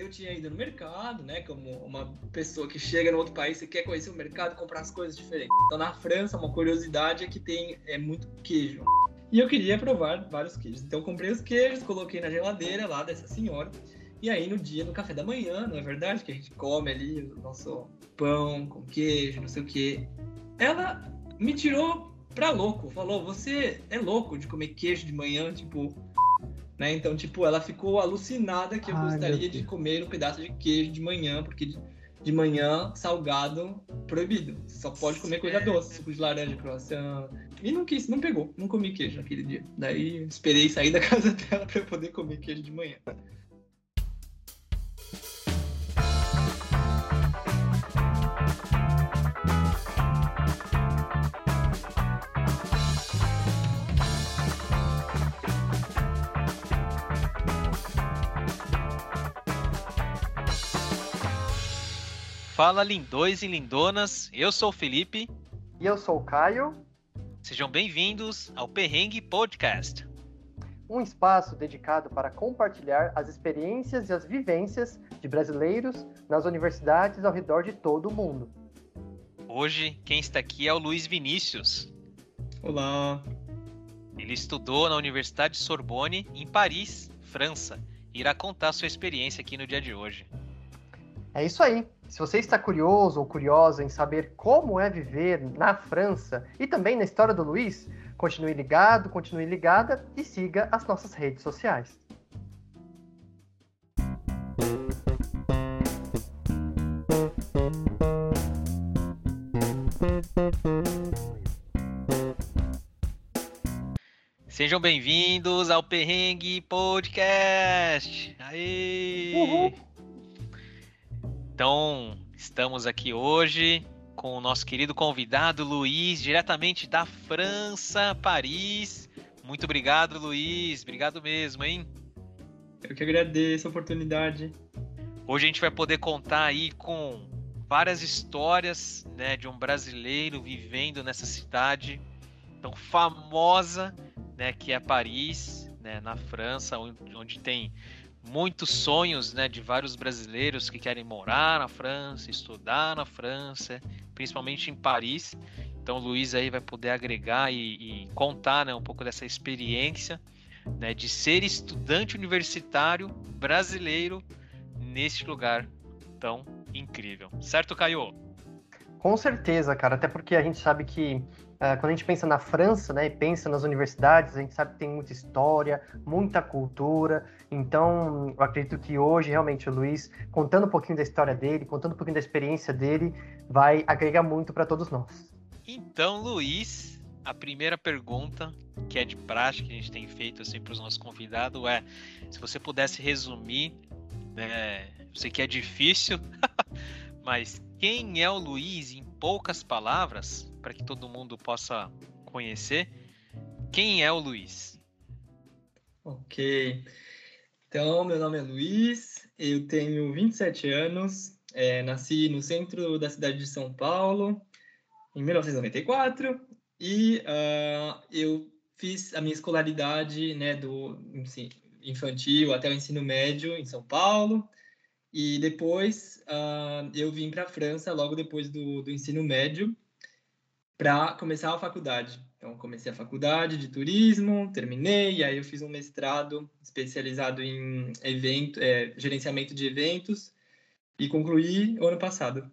eu tinha ido no mercado, né? Como uma pessoa que chega no outro país e quer conhecer o mercado, comprar as coisas diferentes. Então, na França, uma curiosidade é que tem é muito queijo. E eu queria provar vários queijos. Então, comprei os queijos, coloquei na geladeira lá dessa senhora. E aí, no dia, no café da manhã, não é verdade? Que a gente come ali o nosso pão com queijo, não sei o quê. Ela me tirou pra louco. Falou, você é louco de comer queijo de manhã, tipo... Né? Então, tipo, ela ficou alucinada que eu Ai, gostaria de comer um pedaço de queijo de manhã, porque de manhã, salgado, proibido. Você só pode comer coisa doce, suco de laranja, croissant. E não quis, não pegou, não comi queijo naquele dia. Daí esperei sair da casa dela para poder comer queijo de manhã. Fala lindões e lindonas, eu sou o Felipe. E eu sou o Caio. Sejam bem-vindos ao Perrengue Podcast. Um espaço dedicado para compartilhar as experiências e as vivências de brasileiros nas universidades ao redor de todo o mundo. Hoje, quem está aqui é o Luiz Vinícius. Olá. Ele estudou na Universidade Sorbonne, em Paris, França, e irá contar sua experiência aqui no dia de hoje. É isso aí. Se você está curioso ou curiosa em saber como é viver na França e também na história do Luiz, continue ligado, continue ligada e siga as nossas redes sociais. Sejam bem-vindos ao Perrengue Podcast. Aê! Uhul. Então, estamos aqui hoje com o nosso querido convidado Luiz, diretamente da França, Paris. Muito obrigado, Luiz. Obrigado mesmo, hein? Eu que agradeço a oportunidade. Hoje a gente vai poder contar aí com várias histórias né, de um brasileiro vivendo nessa cidade tão famosa né, que é Paris, né, na França, onde, onde tem muitos sonhos né, de vários brasileiros que querem morar na França, estudar na França, principalmente em Paris. Então o Luiz aí vai poder agregar e, e contar né, um pouco dessa experiência né, de ser estudante universitário brasileiro neste lugar tão incrível. Certo, Caio? Com certeza, cara. Até porque a gente sabe que quando a gente pensa na França, né, e pensa nas universidades, a gente sabe que tem muita história, muita cultura. Então, eu acredito que hoje, realmente, o Luiz, contando um pouquinho da história dele, contando um pouquinho da experiência dele, vai agregar muito para todos nós. Então, Luiz, a primeira pergunta, que é de prática, que a gente tem feito assim para os nossos convidados, é se você pudesse resumir, né, eu sei que é difícil, mas quem é o Luiz em poucas palavras? Para que todo mundo possa conhecer. Quem é o Luiz? Ok. Então, meu nome é Luiz, eu tenho 27 anos, é, nasci no centro da cidade de São Paulo em 1994 e uh, eu fiz a minha escolaridade né, do infantil até o ensino médio em São Paulo e depois uh, eu vim para a França logo depois do, do ensino médio para começar a faculdade. Então, comecei a faculdade de turismo, terminei, aí eu fiz um mestrado especializado em evento, é, gerenciamento de eventos e concluí ano passado.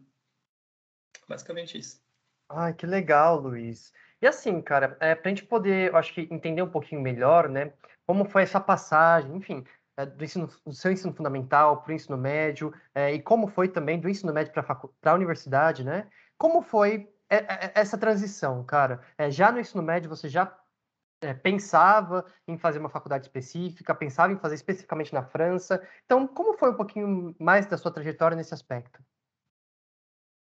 Basicamente isso. Ai, que legal, Luiz. E assim, cara, é, para a gente poder, eu acho que entender um pouquinho melhor, né, como foi essa passagem, enfim, é, do, ensino, do seu ensino fundamental para o ensino médio, é, e como foi também do ensino médio para a universidade, né? Como foi é, é, essa transição, cara? É, já no ensino médio você já é, pensava em fazer uma faculdade específica, pensava em fazer especificamente na França. Então, como foi um pouquinho mais da sua trajetória nesse aspecto?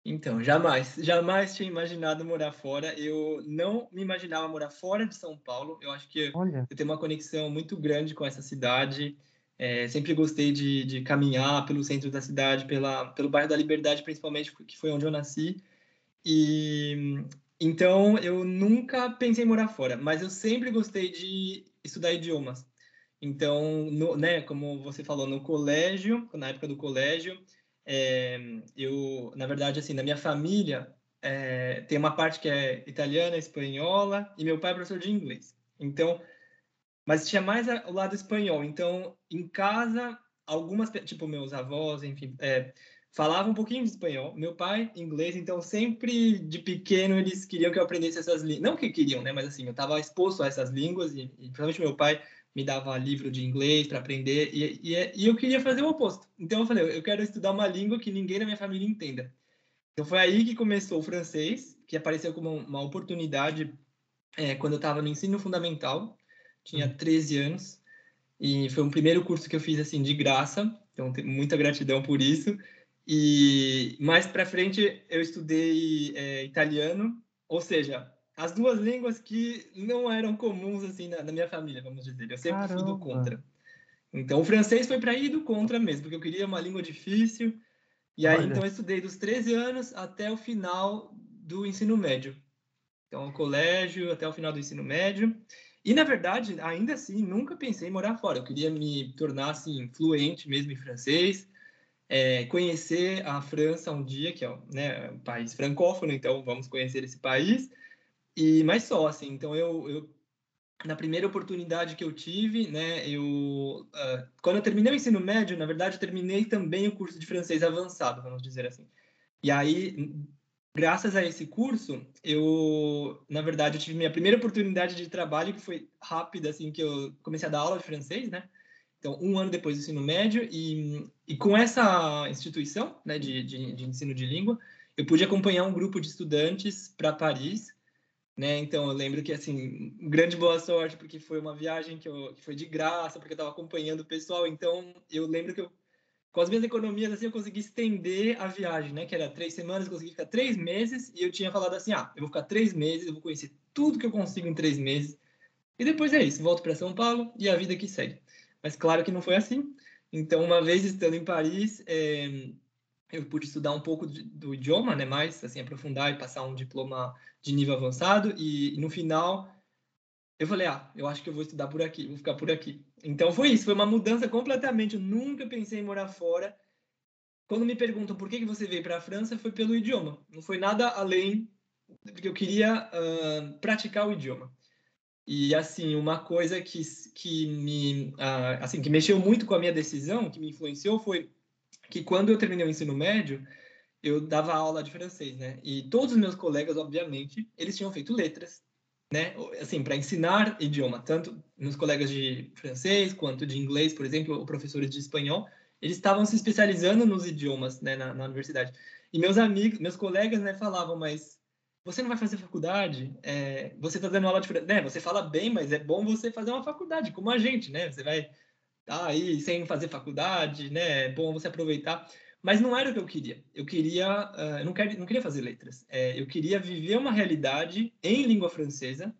Então, jamais, jamais tinha imaginado morar fora. Eu não me imaginava morar fora de São Paulo. Eu acho que Olha. eu tenho uma conexão muito grande com essa cidade. É, sempre gostei de, de, caminhar pelo centro da cidade, pela, pelo bairro da Liberdade, principalmente, que foi onde eu nasci. E então eu nunca pensei em morar fora, mas eu sempre gostei de estudar idiomas. Então, no, né, como você falou, no colégio, na época do colégio, é, eu, na verdade, assim, na minha família, é, tem uma parte que é italiana, espanhola, e meu pai é professor de inglês. Então, mas tinha mais o lado espanhol. Então, em casa, algumas, tipo, meus avós, enfim, é, falavam um pouquinho de espanhol. Meu pai, inglês, então sempre de pequeno eles queriam que eu aprendesse essas línguas. Não que queriam, né? Mas assim, eu estava exposto a essas línguas e, e principalmente meu pai me dava livro de inglês para aprender e, e, e, eu queria fazer o oposto. Então eu falei, eu quero estudar uma língua que ninguém na minha família entenda. Então foi aí que começou o francês, que apareceu como uma oportunidade é, quando eu estava no ensino fundamental, tinha 13 uhum. anos, e foi um primeiro curso que eu fiz assim de graça, então tenho muita gratidão por isso. E mais para frente eu estudei é, italiano, ou seja, as duas línguas que não eram comuns assim na, na minha família, vamos dizer. Eu sempre Caramba. fui do contra. Então o francês foi para ir do contra mesmo, porque eu queria uma língua difícil. E aí Olha. então eu estudei dos 13 anos até o final do ensino médio. Então o colégio até o final do ensino médio. E na verdade, ainda assim, nunca pensei em morar fora. Eu queria me tornar assim fluente mesmo em francês. É, conhecer a França um dia, que é né, um país francófono, então vamos conhecer esse país. E mais só, assim, então eu, eu na primeira oportunidade que eu tive, né, eu uh, quando eu terminei o ensino médio, na verdade, terminei também o curso de francês avançado, vamos dizer assim. E aí, graças a esse curso, eu, na verdade, eu tive minha primeira oportunidade de trabalho que foi rápida, assim, que eu comecei a dar aula de francês, né? Então, um ano depois do ensino médio e, e com essa instituição, né, de, de, de ensino de língua, eu pude acompanhar um grupo de estudantes para Paris né? Então eu lembro que assim, grande boa sorte porque foi uma viagem que, eu, que foi de graça, porque eu estava acompanhando o pessoal. Então eu lembro que eu, com as minhas economias assim eu consegui estender a viagem, né? Que era três semanas, eu consegui ficar três meses e eu tinha falado assim, ah, eu vou ficar três meses, eu vou conhecer tudo que eu consigo em três meses e depois é isso, volto para São Paulo e a vida que segue. Mas claro que não foi assim. Então uma vez estando em Paris é, eu pude estudar um pouco do idioma, né, mais assim aprofundar e passar um diploma de nível avançado e, e, no final eu falei, ah, eu acho que eu vou estudar por aqui, vou ficar por aqui. Então foi isso, foi uma mudança completamente. Eu nunca pensei em morar fora. Quando me perguntam por que que você veio para a França, foi pelo idioma. Não foi nada além porque eu queria uh, praticar o idioma. E assim, uma coisa que que me uh, assim que mexeu muito com a minha decisão, que me influenciou foi que quando eu terminei o ensino médio, eu dava aula de francês, né? E todos os meus colegas, obviamente, eles tinham feito letras, né? Assim, para ensinar idioma, tanto meus colegas de francês quanto de inglês, por exemplo, ou professores de espanhol, eles estavam se especializando nos idiomas, né, na, na universidade. E meus amigos, meus colegas, né, falavam, mas você não vai fazer faculdade? É, você está dando aula de né? Você fala bem, mas é bom você fazer uma faculdade, como a gente, né? Você vai tá aí sem fazer faculdade, né? É bom você aproveitar. Mas não era o que eu queria. Eu queria, uh, não, não queria fazer letras. É, eu queria viver uma realidade em língua francesa.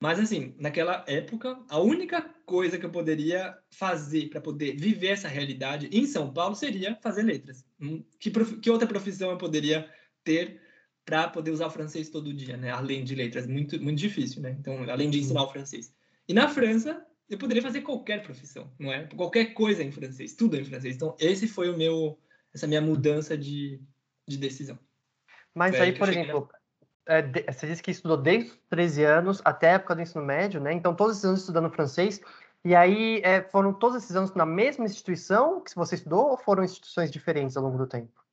Mas assim, naquela época, a única coisa que eu poderia fazer para poder viver essa realidade em São Paulo seria fazer letras. Hum, que, prof... que outra profissão eu poderia ter para poder usar o francês todo dia, né? Além de letras, muito muito difícil, né? Então, além de ensinar o francês. E na França, eu poderia fazer qualquer profissão, não é? Qualquer coisa em francês, tudo em francês. Então, esse foi o meu, essa minha mudança de, de decisão. Mas aí, aí por exemplo, é, de, você disse que estudou desde os 13 anos até a época do ensino médio, né? Então, todos esses anos estudando francês. E aí, é, foram todos esses anos na mesma instituição que você estudou ou foram instituições diferentes ao longo do tempo?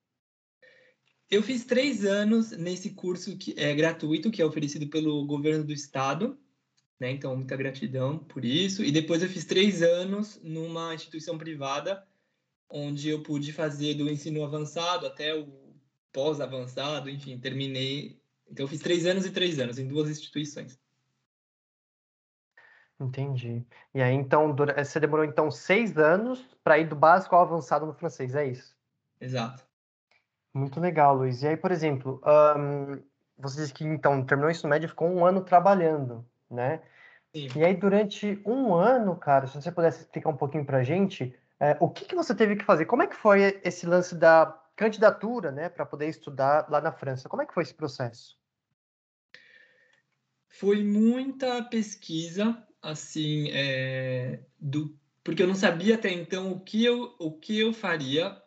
Eu fiz três anos nesse curso que é gratuito, que é oferecido pelo governo do estado, né? Então, muita gratidão por isso. E depois eu fiz três anos numa instituição privada, onde eu pude fazer do ensino avançado até o pós-avançado, enfim, terminei. Então, eu fiz três anos e três anos em duas instituições. Entendi. E aí, então, você demorou, então, seis anos para ir do básico ao avançado no francês, é isso? Exato. Muito legal, Luiz. E aí, por exemplo, um, você disse que, então, terminou o ensino médio e ficou um ano trabalhando, né? Sim. E aí, durante um ano, cara, se você pudesse explicar um pouquinho para a gente, é, o que, que você teve que fazer? Como é que foi esse lance da candidatura, né, para poder estudar lá na França? Como é que foi esse processo? Foi muita pesquisa, assim, é, do, porque eu não sabia até então o que eu, o que eu faria.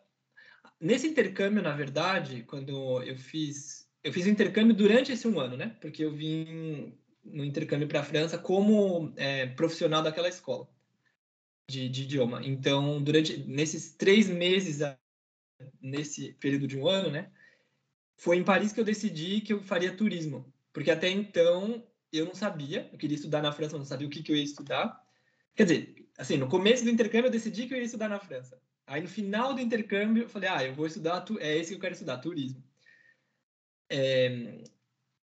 Nesse intercâmbio, na verdade, quando eu fiz, eu fiz o intercâmbio durante esse um ano, né? Porque eu vim no intercâmbio para a França como é, profissional daquela escola de, de, idioma. Então, durante nesses três meses, nesse período de um ano, né? Foi em Paris que eu decidi que eu faria turismo, porque até então eu não sabia, eu queria estudar na França, mas não sabia o que, que eu ia estudar. Quer dizer, assim, no começo do intercâmbio eu decidi que eu ia estudar na França. Aí no final do intercâmbio eu falei, ah, eu vou estudar, é esse que eu quero estudar, turismo. É,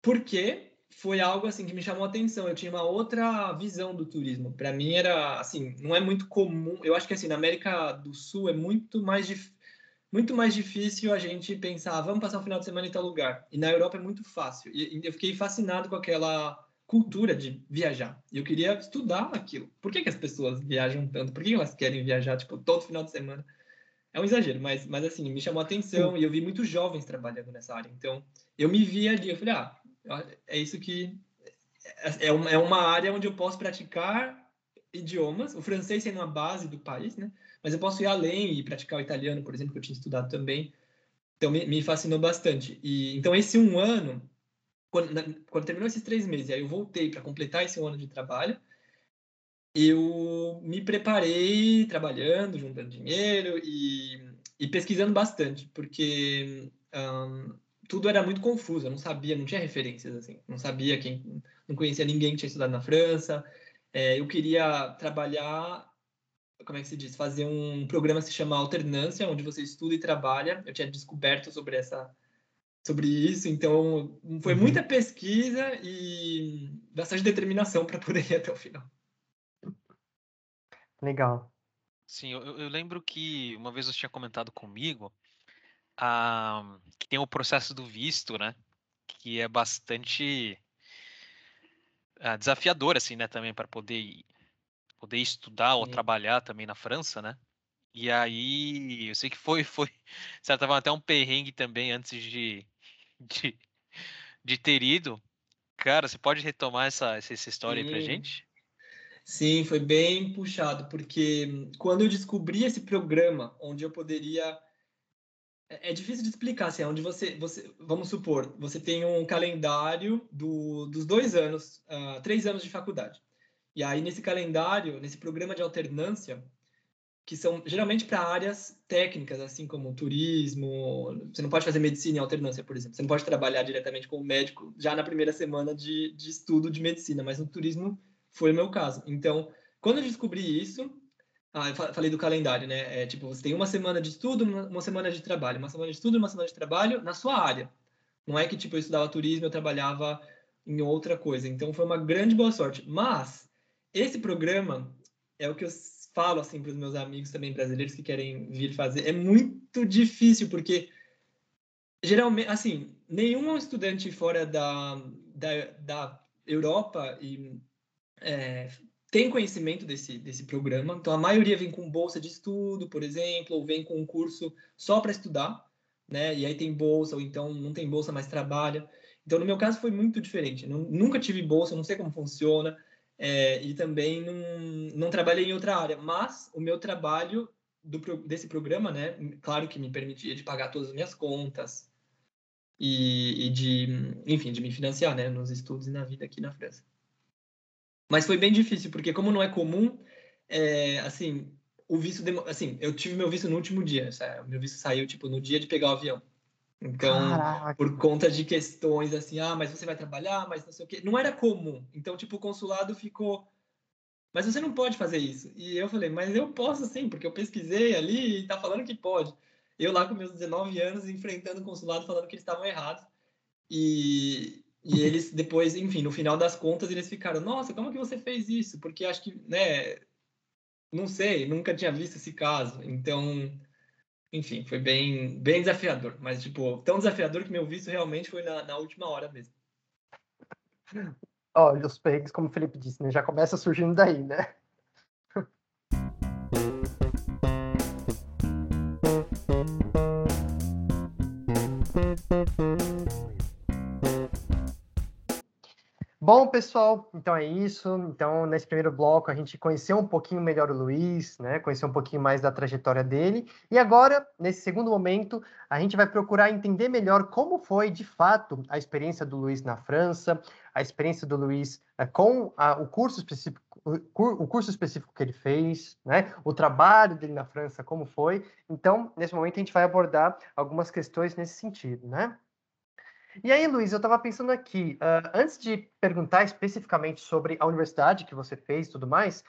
porque foi algo assim que me chamou a atenção. Eu tinha uma outra visão do turismo. Para mim era assim, não é muito comum. Eu acho que assim na América do Sul é muito mais muito mais difícil a gente pensar, vamos passar um final de semana em tal lugar. E na Europa é muito fácil. E eu fiquei fascinado com aquela cultura de viajar. E eu queria estudar aquilo. Por que, que as pessoas viajam tanto? Por que elas querem viajar, tipo, todo final de semana? É um exagero, mas, mas assim, me chamou a atenção e eu vi muitos jovens trabalhando nessa área. Então, eu me vi ali, eu falei, ah, é isso que... É, é uma, é uma área onde eu posso praticar idiomas, o francês sendo a base do país, né? Mas eu posso ir além e praticar o italiano, por exemplo, que eu tinha estudado também. Então, me, me fascinou bastante. E Então, esse um ano quando, quando terminou esses três meses, aí eu voltei para completar esse ano de trabalho, eu me preparei trabalhando, juntando dinheiro e, e pesquisando bastante, porque um, tudo era muito confuso, eu não sabia, não tinha referências, assim, não sabia quem, não conhecia ninguém que tinha estudado na França, é, eu queria trabalhar, como é que se diz, fazer um programa que se chama Alternância, onde você estuda e trabalha, eu tinha descoberto sobre essa sobre isso. Então, foi uhum. muita pesquisa e bastante determinação para poder ir até o final. Legal. Sim, eu, eu, lembro que uma vez você tinha comentado comigo ah, que tem o processo do visto, né? Que é bastante ah, desafiador, assim, né? Também para poder, poder estudar ou trabalhar também na França, né? E aí, eu sei que foi, foi, certo, até um perrengue também antes de, de, de ter ido. Cara, você pode retomar essa, essa história Sim. aí pra gente? Sim, foi bem puxado, porque quando eu descobri esse programa onde eu poderia. É, é difícil de explicar, assim, é onde você, você. Vamos supor, você tem um calendário do, dos dois anos, uh, três anos de faculdade. E aí, nesse calendário, nesse programa de alternância, que são geralmente para áreas técnicas, assim como turismo. Você não pode fazer medicina em alternância, por exemplo. Você não pode trabalhar diretamente como médico já na primeira semana de, de estudo de medicina, mas no turismo foi o meu caso. Então, quando eu descobri isso, ah, eu falei do calendário, né? É, tipo, você tem uma semana de estudo, uma semana de trabalho, uma semana de estudo, uma semana de trabalho na sua área. Não é que tipo eu estudava turismo, eu trabalhava em outra coisa. Então foi uma grande boa sorte. Mas esse programa é o que eu falo assim para os meus amigos também brasileiros que querem vir fazer, é muito difícil porque geralmente, assim, nenhum estudante fora da, da, da Europa e, é, tem conhecimento desse, desse programa. Então, a maioria vem com bolsa de estudo, por exemplo, ou vem com um curso só para estudar, né? E aí tem bolsa, ou então não tem bolsa, mas trabalha. Então, no meu caso, foi muito diferente. nunca tive bolsa, não sei como funciona. É, e também não, não trabalhei em outra área, mas o meu trabalho do, desse programa, né, claro que me permitia de pagar todas as minhas contas e, e de, enfim, de me financiar, né, nos estudos e na vida aqui na França. Mas foi bem difícil, porque como não é comum, é, assim, o visto, assim, eu tive meu visto no último dia, o meu visto saiu, tipo, no dia de pegar o avião. Então, Caraca. por conta de questões assim, ah, mas você vai trabalhar, mas não sei o quê. Não era comum. Então, tipo, o consulado ficou. Mas você não pode fazer isso. E eu falei, mas eu posso sim, porque eu pesquisei ali e tá falando que pode. Eu lá com meus 19 anos, enfrentando o consulado, falando que eles estavam errados. E, e eles depois, enfim, no final das contas, eles ficaram, nossa, como que você fez isso? Porque acho que, né, não sei, nunca tinha visto esse caso. Então, enfim, foi bem, bem desafiador. Mas, tipo, tão desafiador que meu visto realmente foi na, na última hora mesmo. Olha, os perrengues, como o Felipe disse, né? Já começa surgindo daí, né? Bom, pessoal, então é isso. Então, nesse primeiro bloco, a gente conheceu um pouquinho melhor o Luiz, né? Conheceu um pouquinho mais da trajetória dele. E agora, nesse segundo momento, a gente vai procurar entender melhor como foi, de fato, a experiência do Luiz na França, a experiência do Luiz é, com a, o curso específico o curso específico que ele fez, né? O trabalho dele na França, como foi. Então, nesse momento a gente vai abordar algumas questões nesse sentido, né? E aí, Luiz, eu estava pensando aqui, uh, antes de perguntar especificamente sobre a universidade que você fez e tudo mais,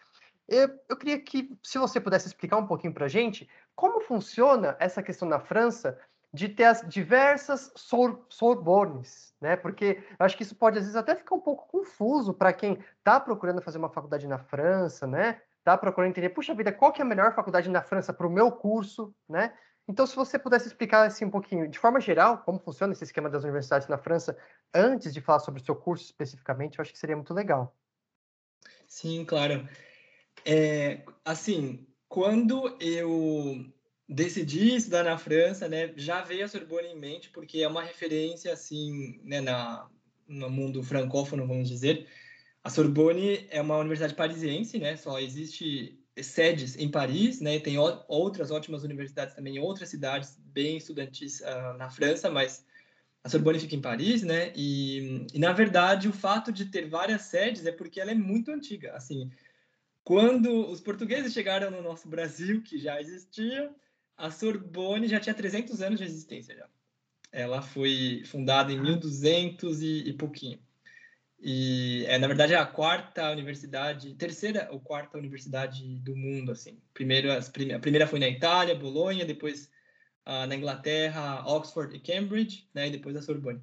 eu, eu queria que, se você pudesse explicar um pouquinho para a gente, como funciona essa questão na França de ter as diversas sor Sorbornes, né? Porque acho que isso pode, às vezes, até ficar um pouco confuso para quem está procurando fazer uma faculdade na França, né? Está procurando entender, puxa vida, qual que é a melhor faculdade na França para o meu curso, né? Então, se você pudesse explicar assim um pouquinho, de forma geral, como funciona esse esquema das universidades na França, antes de falar sobre o seu curso especificamente, eu acho que seria muito legal. Sim, claro. É, assim, quando eu decidi estudar na França, né, já veio a Sorbonne em mente, porque é uma referência, assim, né, na, no mundo francófono, vamos dizer. A Sorbonne é uma universidade parisiense, né, só existe sedes em Paris, né? Tem outras ótimas universidades também em outras cidades bem estudantis uh, na França, mas a Sorbonne fica em Paris, né? E, e, na verdade o fato de ter várias sedes é porque ela é muito antiga. Assim, quando os portugueses chegaram no nosso Brasil, que já existia, a Sorbonne já tinha 300 anos de existência já. Ela foi fundada em 1200 e, e pouquinho. E é, na verdade é a quarta universidade, terceira ou quarta universidade do mundo, assim. Primeiro, as prime a primeira foi na Itália, Bolonha, depois uh, na Inglaterra, Oxford e Cambridge, né, e depois a Sorbonne.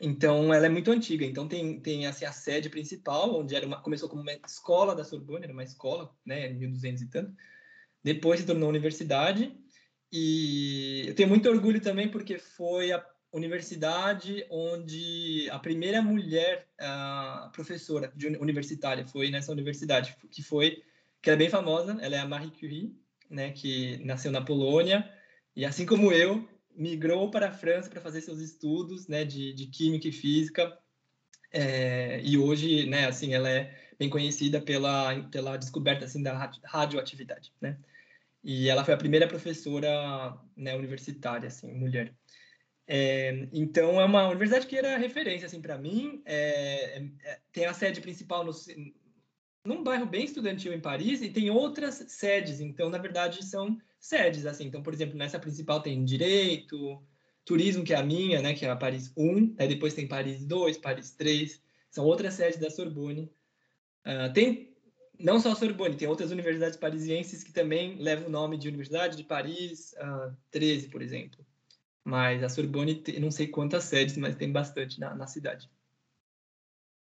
Então, ela é muito antiga. Então, tem, tem assim, a sede principal, onde era uma, começou como uma escola da Sorbonne, era uma escola, né, em 1200 e tanto. Depois se tornou universidade. E eu tenho muito orgulho também, porque foi a universidade onde a primeira mulher uh, professora de universitária foi nessa universidade, que foi que é bem famosa, ela é a Marie Curie, né, que nasceu na Polônia e assim como eu migrou para a França para fazer seus estudos, né, de, de química e física. É, e hoje, né, assim, ela é bem conhecida pela pela descoberta assim da radioatividade, né? E ela foi a primeira professora né, universitária, assim, mulher. É, então é uma universidade que era referência assim para mim. É, é, é, tem a sede principal no, num bairro bem estudantil em Paris e tem outras sedes. Então na verdade são sedes assim. Então por exemplo nessa principal tem direito, turismo que é a minha, né, que é a Paris 1. Aí depois tem Paris 2, Paris 3. São outras sedes da Sorbonne. Uh, tem não só a Sorbonne, tem outras universidades parisienses que também levam o nome de Universidade de Paris uh, 13, por exemplo. Mas a Sorbonne, tem, não sei quantas sedes, mas tem bastante na, na cidade.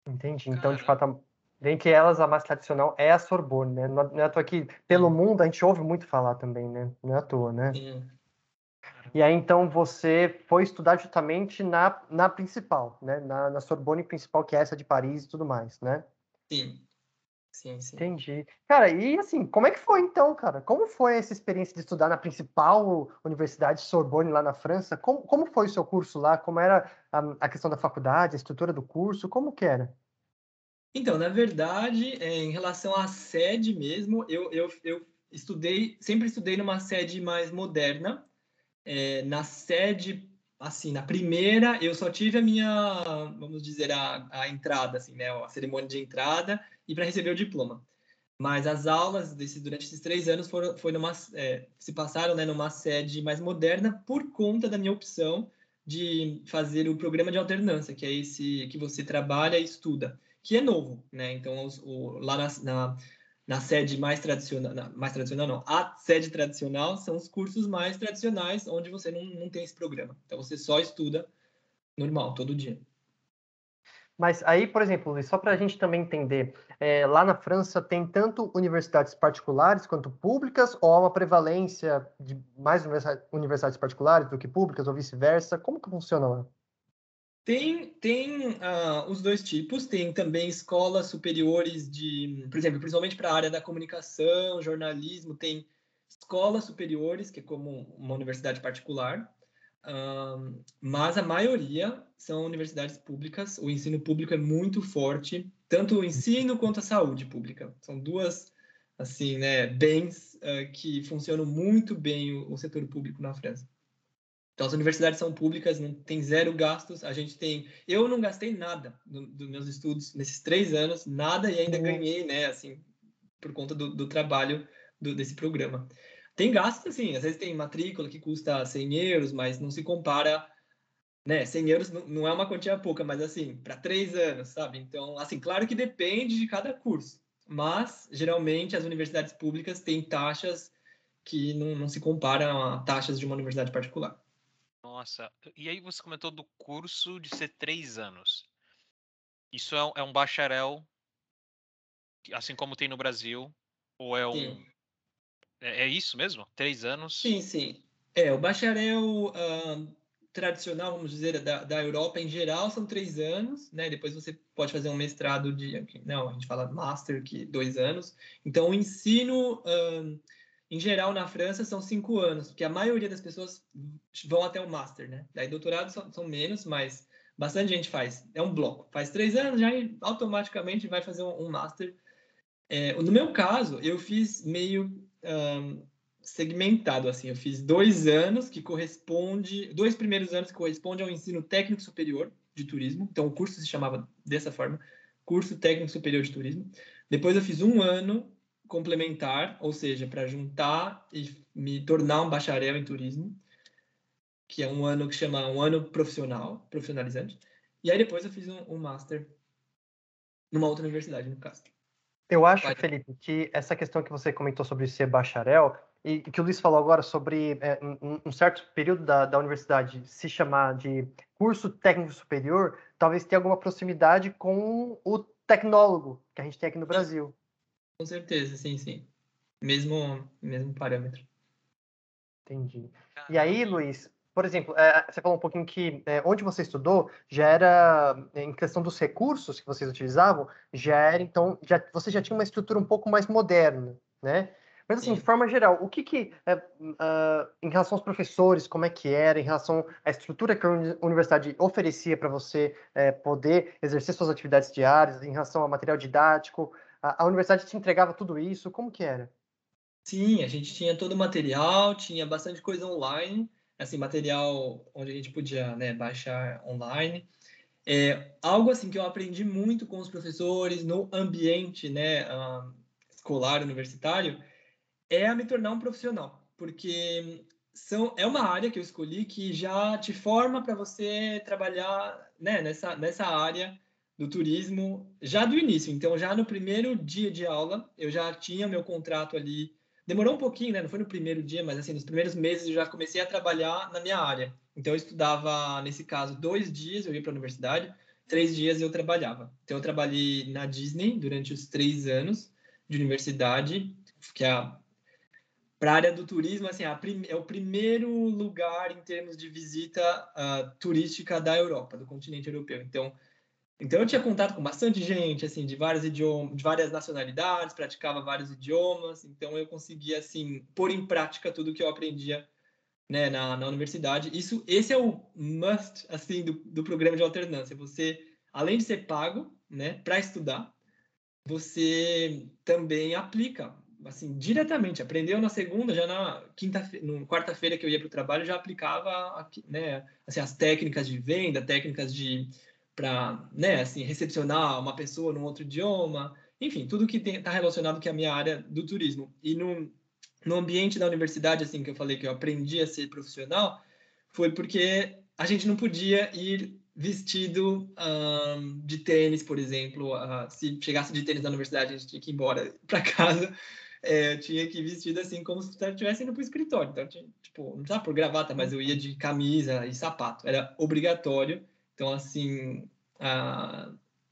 Entendi. Então, Cara. de fato, dentre elas, a mais tradicional é a Sorbonne, né? Não é à toa que, pelo Sim. mundo, a gente ouve muito falar também, né? Não é à toa, né? Sim. E aí, então, você foi estudar justamente na, na principal, né? Na, na Sorbonne principal, que é essa de Paris e tudo mais, né? Sim. Sim, sim. Entendi. Cara, e assim, como é que foi então, cara? Como foi essa experiência de estudar na principal universidade Sorbonne lá na França? Como, como foi o seu curso lá? Como era a, a questão da faculdade, a estrutura do curso? Como que era? Então, na verdade, é, em relação à sede mesmo, eu, eu, eu estudei, sempre estudei numa sede mais moderna. É, na sede, assim, na primeira, eu só tive a minha, vamos dizer, a, a entrada, assim, né? A cerimônia de entrada e para receber o diploma. Mas as aulas desse, durante esses três anos foram, foi numa, é, se passaram né, numa sede mais moderna por conta da minha opção de fazer o programa de alternância, que é esse que você trabalha e estuda, que é novo, né? Então, os, o, lá na, na, na, sede mais tradicional, na, mais tradicional não, a sede tradicional são os cursos mais tradicionais, onde você não, não tem esse programa. Então, você só estuda normal, todo dia. Mas aí, por exemplo, só para a gente também entender, é, lá na França tem tanto universidades particulares quanto públicas, ou há uma prevalência de mais universidades particulares do que públicas, ou vice-versa? Como que funciona lá? Tem, tem uh, os dois tipos, tem também escolas superiores de, por exemplo, principalmente para a área da comunicação, jornalismo, tem escolas superiores, que é como uma universidade particular, um, mas a maioria são universidades públicas. O ensino público é muito forte, tanto o ensino quanto a saúde pública. São duas assim, né, bens uh, que funcionam muito bem o, o, setor público na França. Então, as universidades são públicas, não tem zero gastos. A gente tem, eu não gastei nada dos do meus estudos nesses três anos, nada e ainda uhum. ganhei, né, assim, por conta do, do trabalho do, desse programa. Tem gastos, assim, às vezes tem matrícula que custa 100 euros, mas não se compara, né? 100 euros não é uma quantia pouca, mas assim, para três anos, sabe? Então, assim, claro que depende de cada curso, mas geralmente as universidades públicas têm taxas que não, não se comparam a taxas de uma universidade particular. Nossa, e aí você comentou do curso de ser três anos. Isso é, é um bacharel, assim como tem no Brasil, ou é um, Sim. É, é isso mesmo? Três anos? Sim, sim. É, o bacharel uh, tradicional, vamos dizer, da, da Europa em geral são três anos, né? Depois você pode fazer um mestrado de, não, a gente fala master, que dois anos. Então, o ensino, uh, em geral, na França são cinco anos, porque a maioria das pessoas vão até o master, né? Daí doutorado são, são menos, mas bastante gente faz. É um bloco. Faz três anos, já automaticamente vai fazer um, um master. É, no meu caso, eu fiz meio um, segmentado, assim. Eu fiz dois anos que corresponde, dois primeiros anos que corresponde ao ensino técnico superior de turismo. Então, o curso se chamava dessa forma, curso técnico superior de turismo. Depois eu fiz um ano complementar, ou seja, para juntar e me tornar um bacharel em turismo, que é um ano que chama um ano profissional, profissionalizante. E aí depois eu fiz um, um master numa outra universidade, no caso. Eu acho. Felipe, que essa questão que você comentou sobre ser bacharel e que o Luiz falou agora sobre é, um, um, certo período da, da universidade se chamar de curso técnico superior, talvez tenha alguma proximidade com o tecnólogo que a gente tem aqui no Brasil. Com certeza, sim, sim. Mesmo, mesmo parâmetro. Entendi. E aí, Luiz, por exemplo, é, você falou um pouquinho que é, onde você estudou já era, em questão dos recursos que vocês utilizavam, já era, então, já, você já tinha uma estrutura um pouco mais moderna, né? Mas, assim, Sim. de forma geral, o que que, é, uh, em relação aos professores, como é que era, em relação à estrutura que a universidade oferecia para você é, poder exercer suas atividades diárias, em relação ao material didático, a, a universidade te entregava tudo isso, como que era? Sim, a gente tinha todo o material, tinha bastante coisa online, assim, material onde a gente podia né, baixar online. É, algo assim que eu aprendi muito com os professores no ambiente né, uh, escolar, universitário, é a me tornar um profissional, porque são, é uma área que eu escolhi que já te forma para você trabalhar né, nessa, nessa área do turismo já do início. Então, já no primeiro dia de aula, eu já tinha meu contrato ali Demorou um pouquinho, né? Não foi no primeiro dia, mas assim, nos primeiros meses eu já comecei a trabalhar na minha área. Então eu estudava, nesse caso, dois dias eu ia para a universidade, três dias eu trabalhava. Então eu trabalhei na Disney durante os três anos de universidade, que é a para a área do turismo, assim, é o primeiro lugar em termos de visita uh, turística da Europa, do continente europeu. Então, então eu tinha contato com bastante gente, assim, de vários idiomas, de várias nacionalidades, praticava vários idiomas, então eu conseguia assim pôr em prática tudo que eu aprendia, né, na, na universidade. Isso, esse é o must, assim, do, do programa de alternância. Você, além de ser pago, né, para estudar, você também aplica, assim, diretamente. Aprendeu na segunda, já na quinta, quarta-feira que eu ia para o trabalho, já aplicava, né, assim, as técnicas de venda, técnicas de para né, assim, recepcionar uma pessoa num outro idioma, enfim, tudo que está relacionado com a minha área do turismo. E no, no ambiente da universidade, assim, que eu falei que eu aprendi a ser profissional, foi porque a gente não podia ir vestido um, de tênis, por exemplo. Uh, se chegasse de tênis na universidade, a gente tinha que ir embora para casa. É, tinha que ir vestido assim como se estivesse indo para o escritório. Então, tinha, tipo, não precisava por gravata, mas eu ia de camisa e sapato. Era obrigatório então, assim,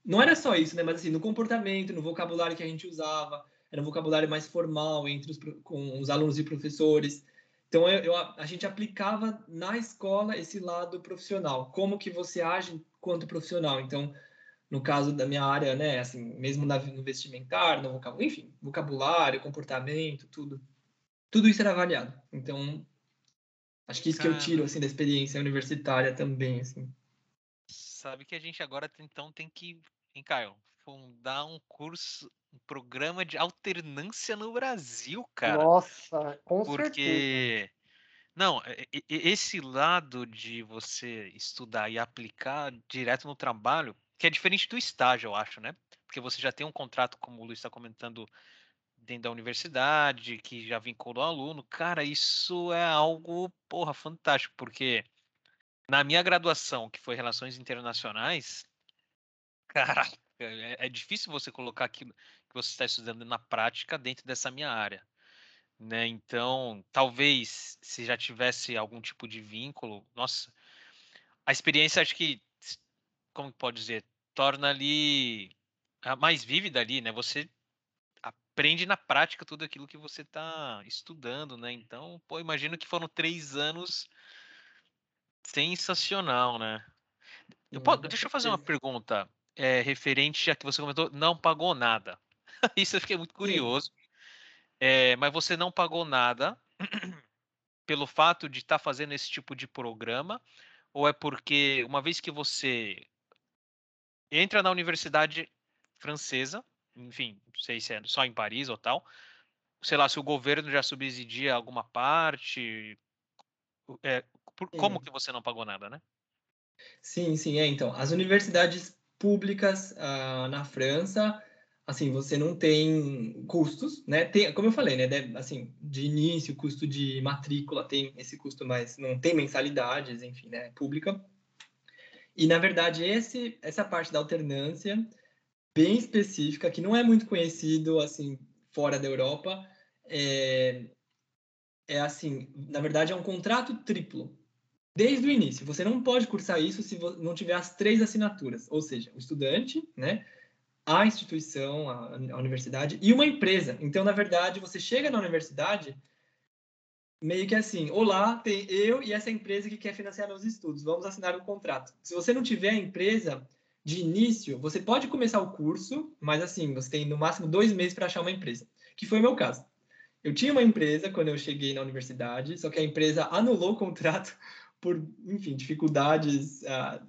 não era só isso, né? Mas, assim, no comportamento, no vocabulário que a gente usava, era um vocabulário mais formal entre os, com os alunos e professores. Então, eu, eu, a gente aplicava na escola esse lado profissional. Como que você age quanto profissional. Então, no caso da minha área, né, assim, mesmo no vestimentar, no vocabulário, enfim, vocabulário, comportamento, tudo. Tudo isso era avaliado. Então, Acho que isso que eu tiro assim da experiência universitária também, assim. Sabe que a gente agora então tem que, hein, Caio, fundar um curso, um programa de alternância no Brasil, cara. Nossa, com Porque certeza. não, esse lado de você estudar e aplicar direto no trabalho, que é diferente do estágio, eu acho, né? Porque você já tem um contrato, como o Luiz está comentando, dentro da universidade, que já vinculou o aluno. Cara, isso é algo, porra, fantástico, porque na minha graduação, que foi Relações Internacionais, cara, é, é difícil você colocar aquilo que você está estudando na prática dentro dessa minha área. Né? Então, talvez se já tivesse algum tipo de vínculo, nossa, a experiência acho que, como pode dizer, torna ali mais vívida ali, né? Você aprende na prática tudo aquilo que você está estudando, né? Então, pô, imagino que foram três anos sensacional, né? Eu posso, deixa eu fazer uma pergunta é, referente a que você comentou, não pagou nada. Isso eu fiquei muito curioso. É, mas você não pagou nada pelo fato de estar tá fazendo esse tipo de programa? Ou é porque, uma vez que você entra na universidade francesa, enfim, não sei se é só em Paris ou tal, sei lá, se o governo já subsidia alguma parte, é, por, como que você não pagou nada, né? Sim, sim, é. Então, as universidades públicas uh, na França, assim, você não tem custos, né? Tem, como eu falei, né? Deve, assim, de início, custo de matrícula tem esse custo, mas não tem mensalidades, enfim, né? Pública. E, na verdade, esse, essa parte da alternância bem específica, que não é muito conhecido, assim, fora da Europa, é, é assim, na verdade, é um contrato triplo. Desde o início, você não pode cursar isso se não tiver as três assinaturas, ou seja, o estudante, né, a instituição, a, a universidade e uma empresa. Então, na verdade, você chega na universidade meio que assim, olá, tem eu e essa empresa que quer financiar meus estudos, vamos assinar um contrato. Se você não tiver a empresa de início, você pode começar o curso, mas assim, você tem no máximo dois meses para achar uma empresa, que foi o meu caso. Eu tinha uma empresa quando eu cheguei na universidade, só que a empresa anulou o contrato por, enfim, dificuldades uh,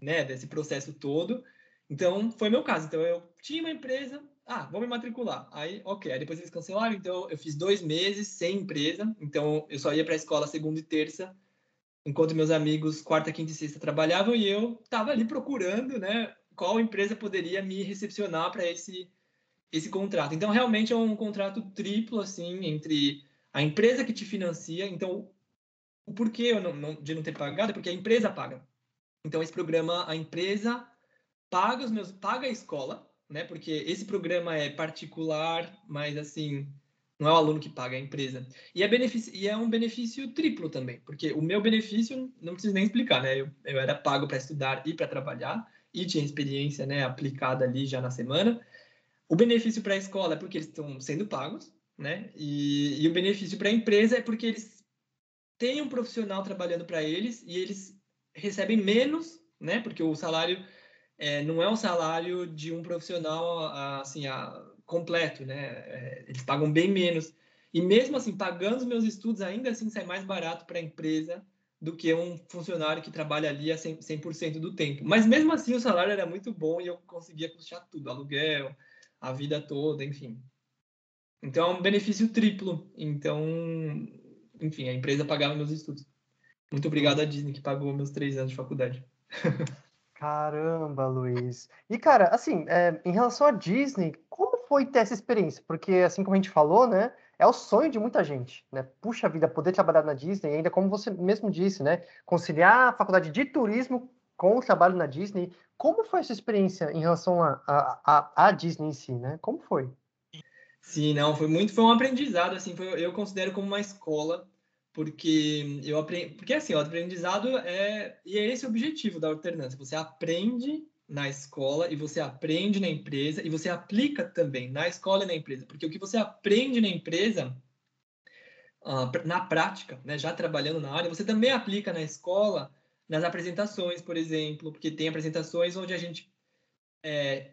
né, desse processo todo. Então, foi meu caso. Então, eu tinha uma empresa, ah, vou me matricular. Aí, ok. Aí depois eles cancelaram, então eu fiz dois meses sem empresa. Então, eu só ia para a escola segunda e terça, enquanto meus amigos quarta, quinta e sexta trabalhavam e eu estava ali procurando, né, qual empresa poderia me recepcionar para esse esse contrato. Então, realmente é um contrato triplo, assim, entre a empresa que te financia. Então, o porquê não, não, de não ter pagado é porque a empresa paga. Então, esse programa, a empresa paga os meus, paga a escola, né? Porque esse programa é particular, mas assim, não é o aluno que paga, é a empresa. E é, benefício, e é um benefício triplo também, porque o meu benefício, não preciso nem explicar, né? Eu, eu era pago para estudar e para trabalhar, e tinha experiência né, aplicada ali já na semana. O benefício para a escola é porque eles estão sendo pagos, né? E, e o benefício para a empresa é porque eles têm um profissional trabalhando para eles e eles recebem menos, né? Porque o salário é, não é o salário de um profissional assim a, completo, né? É, eles pagam bem menos. E mesmo assim, pagando os meus estudos, ainda assim sai mais barato para a empresa do que um funcionário que trabalha ali a 100%, 100 do tempo. Mas mesmo assim, o salário era muito bom e eu conseguia custear tudo, aluguel, a vida toda, enfim. Então é um benefício triplo. Então, enfim, a empresa pagava meus estudos. Muito obrigado à Disney que pagou meus três anos de faculdade. Caramba, Luiz. E, cara, assim, é, em relação à Disney, como foi ter essa experiência? Porque, assim como a gente falou, né, é o sonho de muita gente, né? Puxa vida, poder trabalhar na Disney, ainda como você mesmo disse, né, conciliar a faculdade de turismo com o trabalho na Disney. Como foi essa experiência em relação a, a, a, a Disney em si, né? Como foi? Sim, não, foi muito, foi um aprendizado, assim, foi, eu considero como uma escola, porque eu aprendi, porque assim, o aprendizado é, e é esse o objetivo da alternância, você aprende na escola e você aprende na empresa e você aplica também na escola e na empresa, porque o que você aprende na empresa, uh, na prática, né, já trabalhando na área, você também aplica na escola nas apresentações, por exemplo, porque tem apresentações onde a gente é,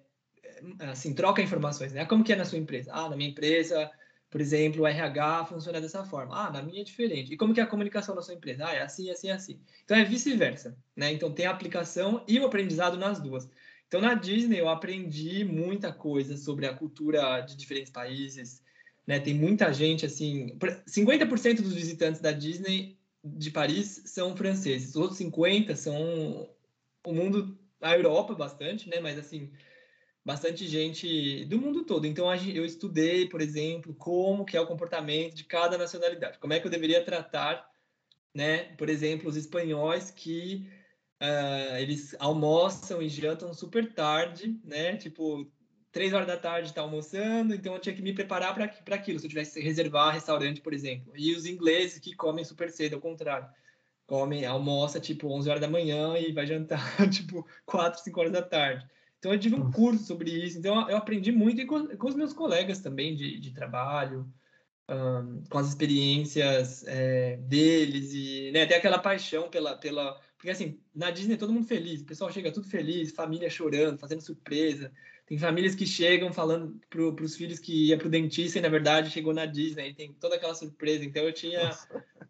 assim troca informações, né? Como que é na sua empresa? Ah, na minha empresa por exemplo, o RH funciona dessa forma. Ah, na minha é diferente. E como que é a comunicação da sua empresa? Ah, é assim, assim, assim. Então é vice-versa, né? Então tem a aplicação e o aprendizado nas duas. Então na Disney eu aprendi muita coisa sobre a cultura de diferentes países, né? Tem muita gente assim, 50% dos visitantes da Disney de Paris são franceses. Os outros 50 são o mundo, a Europa bastante, né? Mas assim, bastante gente do mundo todo. Então eu estudei, por exemplo, como que é o comportamento de cada nacionalidade. Como é que eu deveria tratar, né? Por exemplo, os espanhóis que uh, eles almoçam e jantam super tarde, né? Tipo três horas da tarde está almoçando, então eu tinha que me preparar para aquilo, se eu tivesse que reservar restaurante, por exemplo. E os ingleses que comem super cedo, ao contrário. Comem, almoça tipo 11 horas da manhã e vai jantar tipo 4, 5 horas da tarde. Então, eu tive um curso sobre isso. Então, eu aprendi muito com, com os meus colegas também de, de trabalho, um, com as experiências é, deles e né, até aquela paixão pela, pela... Porque, assim, na Disney todo mundo feliz. O pessoal chega tudo feliz, família chorando, fazendo surpresa. Tem famílias que chegam falando para os filhos que ia para o dentista e, na verdade, chegou na Disney. Tem toda aquela surpresa. Então, eu tinha,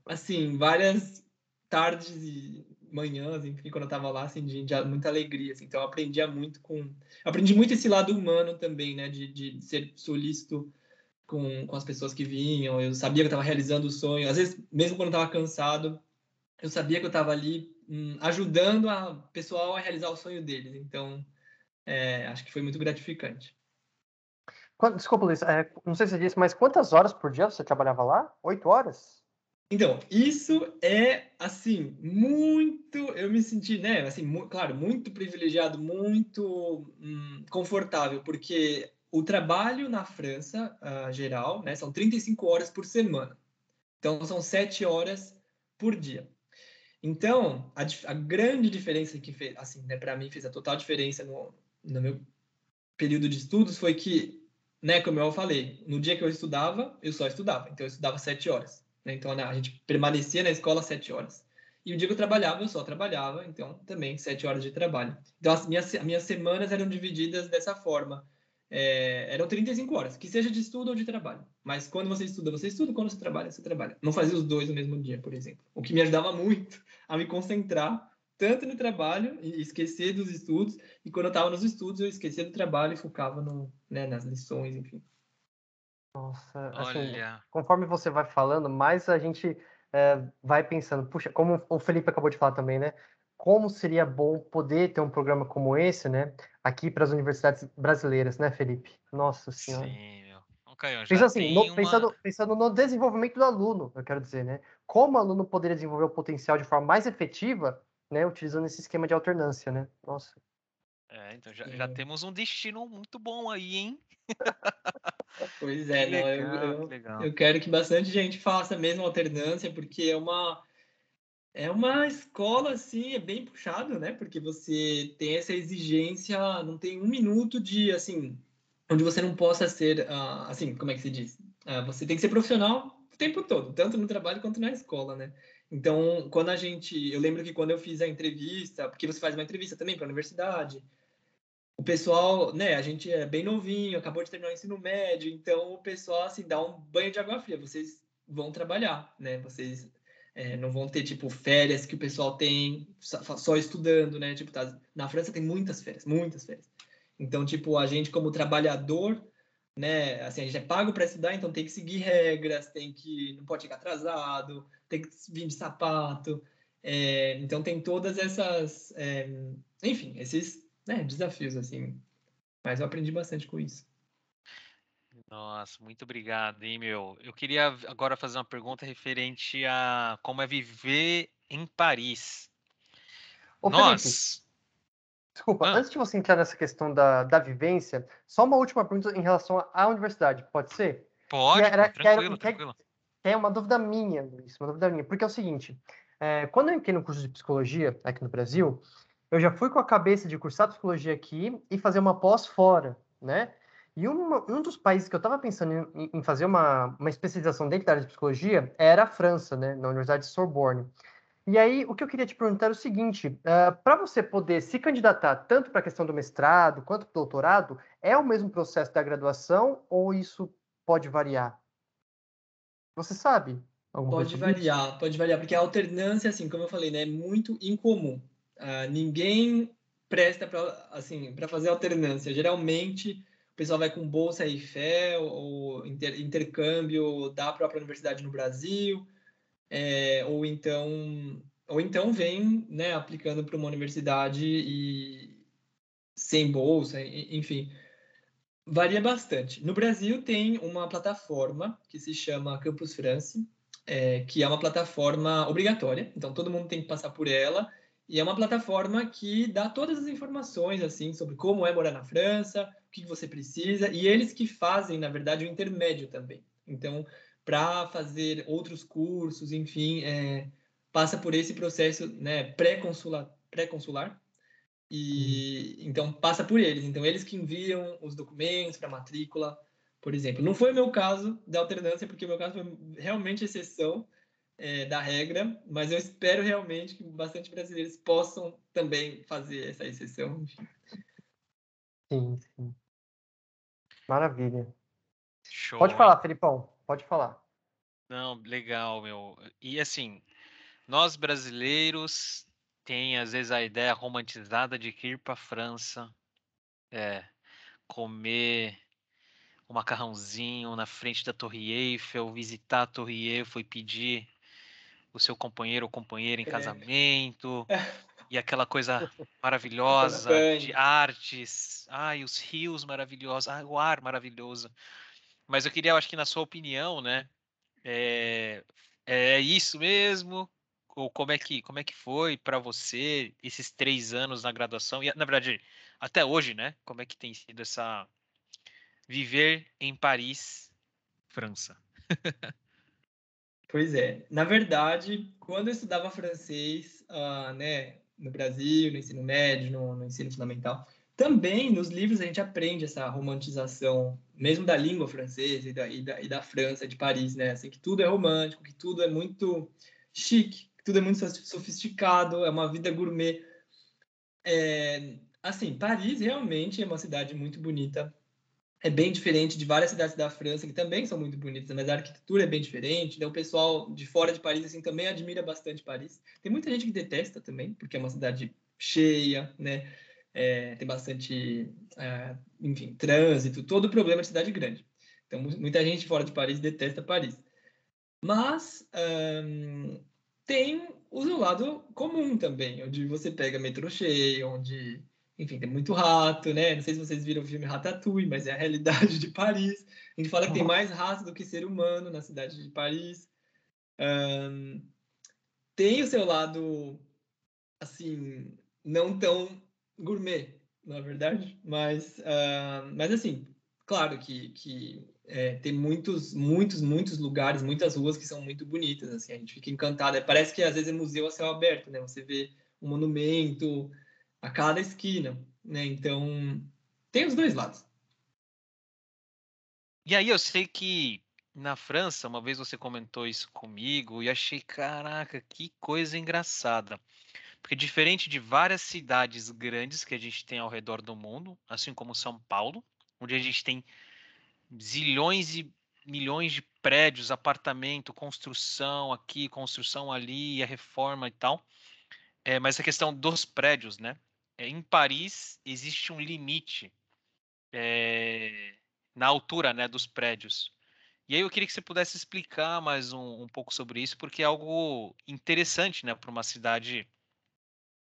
assim, várias tardes e manhãs, enfim, quando eu estava lá, assim, de, de, muita alegria, assim, então eu aprendia muito com... aprendi muito esse lado humano também, né, de, de ser solícito com, com as pessoas que vinham, eu sabia que eu estava realizando o sonho, às vezes, mesmo quando eu estava cansado, eu sabia que eu estava ali hum, ajudando a pessoal a realizar o sonho deles, então é, acho que foi muito gratificante. Desculpa, Luiz, é, não sei se você disse, mas quantas horas por dia você trabalhava lá? Oito horas? Então, isso é, assim, muito. Eu me senti, né, assim, mu claro, muito privilegiado, muito hum, confortável, porque o trabalho na França, uh, geral, né, são 35 horas por semana. Então, são 7 horas por dia. Então, a, a grande diferença que fez, assim, né, para mim, fez a total diferença no, no meu período de estudos foi que, né, como eu falei, no dia que eu estudava, eu só estudava. Então, eu estudava 7 horas. Né? Então, a gente permanecia na escola sete horas. E o eu trabalhava, eu só trabalhava, então também sete horas de trabalho. Então, as minhas, as minhas semanas eram divididas dessa forma. É, eram 35 horas, que seja de estudo ou de trabalho. Mas quando você estuda, você estuda, quando você trabalha, você trabalha. Não fazia os dois no mesmo dia, por exemplo. O que me ajudava muito a me concentrar tanto no trabalho e esquecer dos estudos, e quando eu estava nos estudos, eu esquecia do trabalho e focava no, né, nas lições, enfim. Nossa, assim, Olha. conforme você vai falando, mais a gente é, vai pensando, puxa, como o Felipe acabou de falar também, né? Como seria bom poder ter um programa como esse, né? Aqui para as universidades brasileiras, né, Felipe? Nossa Senhora. Sim, meu. Okay, Pensa assim, no, uma... pensando, pensando no desenvolvimento do aluno, eu quero dizer, né? Como o aluno poderia desenvolver o potencial de forma mais efetiva, né? Utilizando esse esquema de alternância, né? Nossa. É, então já, já temos um destino muito bom aí, hein? Pois é, não, eu, eu, eu, quero que bastante gente faça mesmo alternância, porque é uma é uma escola assim, é bem puxado, né? Porque você tem essa exigência, não tem um minuto de assim, onde você não possa ser uh, assim, como é que se diz? Uh, você tem que ser profissional o tempo todo, tanto no trabalho quanto na escola, né? Então, quando a gente, eu lembro que quando eu fiz a entrevista, porque você faz uma entrevista também para a universidade, o pessoal, né, a gente é bem novinho, acabou de terminar o ensino médio, então o pessoal, assim, dá um banho de água fria, vocês vão trabalhar, né, vocês é, não vão ter, tipo, férias que o pessoal tem só estudando, né, tipo, tá, na França tem muitas férias, muitas férias. Então, tipo, a gente como trabalhador, né, assim, a gente é pago para estudar, então tem que seguir regras, tem que, não pode chegar atrasado, tem que vir de sapato, é, então tem todas essas, é, enfim, esses né, desafios, assim. Mas eu aprendi bastante com isso. Nossa, muito obrigado, hein, meu. Eu queria agora fazer uma pergunta referente a como é viver em Paris. Ô, Nós. Felipe, desculpa, ah. antes de você entrar nessa questão da, da vivência, só uma última pergunta em relação à universidade, pode ser? Pode, que era, tranquilo, que era, tranquilo. Que é uma dúvida minha, Luiz, uma dúvida minha, porque é o seguinte, é, quando eu entrei no curso de psicologia aqui no Brasil, eu já fui com a cabeça de cursar psicologia aqui e fazer uma pós fora, né? E uma, um dos países que eu estava pensando em, em, fazer uma, uma especialização dentro da área de psicologia era a França, né? Na Universidade de Sorbonne. E aí, o que eu queria te perguntar é o seguinte: uh, eh, para você poder se candidatar tanto para a questão do mestrado quanto do doutorado, é o mesmo processo da graduação ou isso pode variar? Você sabe? Pode variar, pode variar, porque a alternância, assim, como eu falei, né, é muito incomum. Uh, ninguém presta para assim, fazer alternância. Geralmente, o pessoal vai com bolsa Eiffel ou inter, intercâmbio da própria universidade no Brasil, é, ou então ou então vem né, aplicando para uma universidade e sem bolsa, enfim. Varia bastante. No Brasil tem uma plataforma que se chama Campus France, é, que é uma plataforma obrigatória, então todo mundo tem que passar por ela, e é uma plataforma que dá todas as informações assim sobre como é morar na França, o que você precisa, e eles que fazem, na verdade, o intermédio também. Então, para fazer outros cursos, enfim, é, passa por esse processo né, pré-consular, pré-consular e uhum. então passa por eles. Então eles que enviam os documentos para matrícula, por exemplo. Não foi o meu caso da alternância, porque o meu caso foi realmente exceção é, da regra, mas eu espero realmente que bastante brasileiros possam também fazer essa exceção. Sim, sim. Maravilha. Show, Pode falar, Felipão. Pode falar. Não, legal, meu. E assim, nós brasileiros tem às vezes a ideia romantizada de que ir para a França é comer um macarrãozinho na frente da Torre Eiffel, visitar a Torre Eiffel e pedir o seu companheiro ou companheira em é. casamento. E aquela coisa maravilhosa de artes, ai, os rios maravilhosos, ai, o ar maravilhoso. Mas eu queria, eu acho que na sua opinião, né, é, é isso mesmo? ou como é que, como é que foi para você esses três anos na graduação? E, na verdade, até hoje, né? Como é que tem sido essa. Viver em Paris, França? pois é. Na verdade, quando eu estudava francês, uh, né, no Brasil, no ensino médio, no, no ensino fundamental, também nos livros a gente aprende essa romantização, mesmo da língua francesa e da, e da, e da França, de Paris, né? Assim, que tudo é romântico, que tudo é muito chique tudo é muito sofisticado, é uma vida gourmet. É, assim, Paris realmente é uma cidade muito bonita. É bem diferente de várias cidades da França que também são muito bonitas, mas a arquitetura é bem diferente. Né? O pessoal de fora de Paris assim também admira bastante Paris. Tem muita gente que detesta também, porque é uma cidade cheia, né? É, tem bastante, é, enfim, trânsito, todo o problema de cidade grande. Então, muita gente fora de Paris detesta Paris. Mas tem o seu lado comum também, onde você pega metrô cheio, onde, enfim, tem muito rato, né? Não sei se vocês viram o filme Ratatouille, mas é a realidade de Paris. A gente fala que tem mais rato do que ser humano na cidade de Paris. Um, tem o seu lado, assim, não tão gourmet, na verdade, mas, uh, mas assim, claro que, que é, tem muitos, muitos, muitos lugares, muitas ruas que são muito bonitas, assim, a gente fica encantado. É, parece que às vezes é museu a céu aberto, né? Você vê um monumento a cada esquina, né? Então, tem os dois lados. E aí eu sei que na França, uma vez você comentou isso comigo e achei, caraca, que coisa engraçada. Porque diferente de várias cidades grandes que a gente tem ao redor do mundo, assim como São Paulo, onde a gente tem zilhões e milhões de prédios, apartamento, construção aqui, construção ali, a reforma e tal. É, mas a questão dos prédios, né? É, em Paris existe um limite é, na altura, né, dos prédios. E aí eu queria que você pudesse explicar mais um, um pouco sobre isso, porque é algo interessante, né, para uma cidade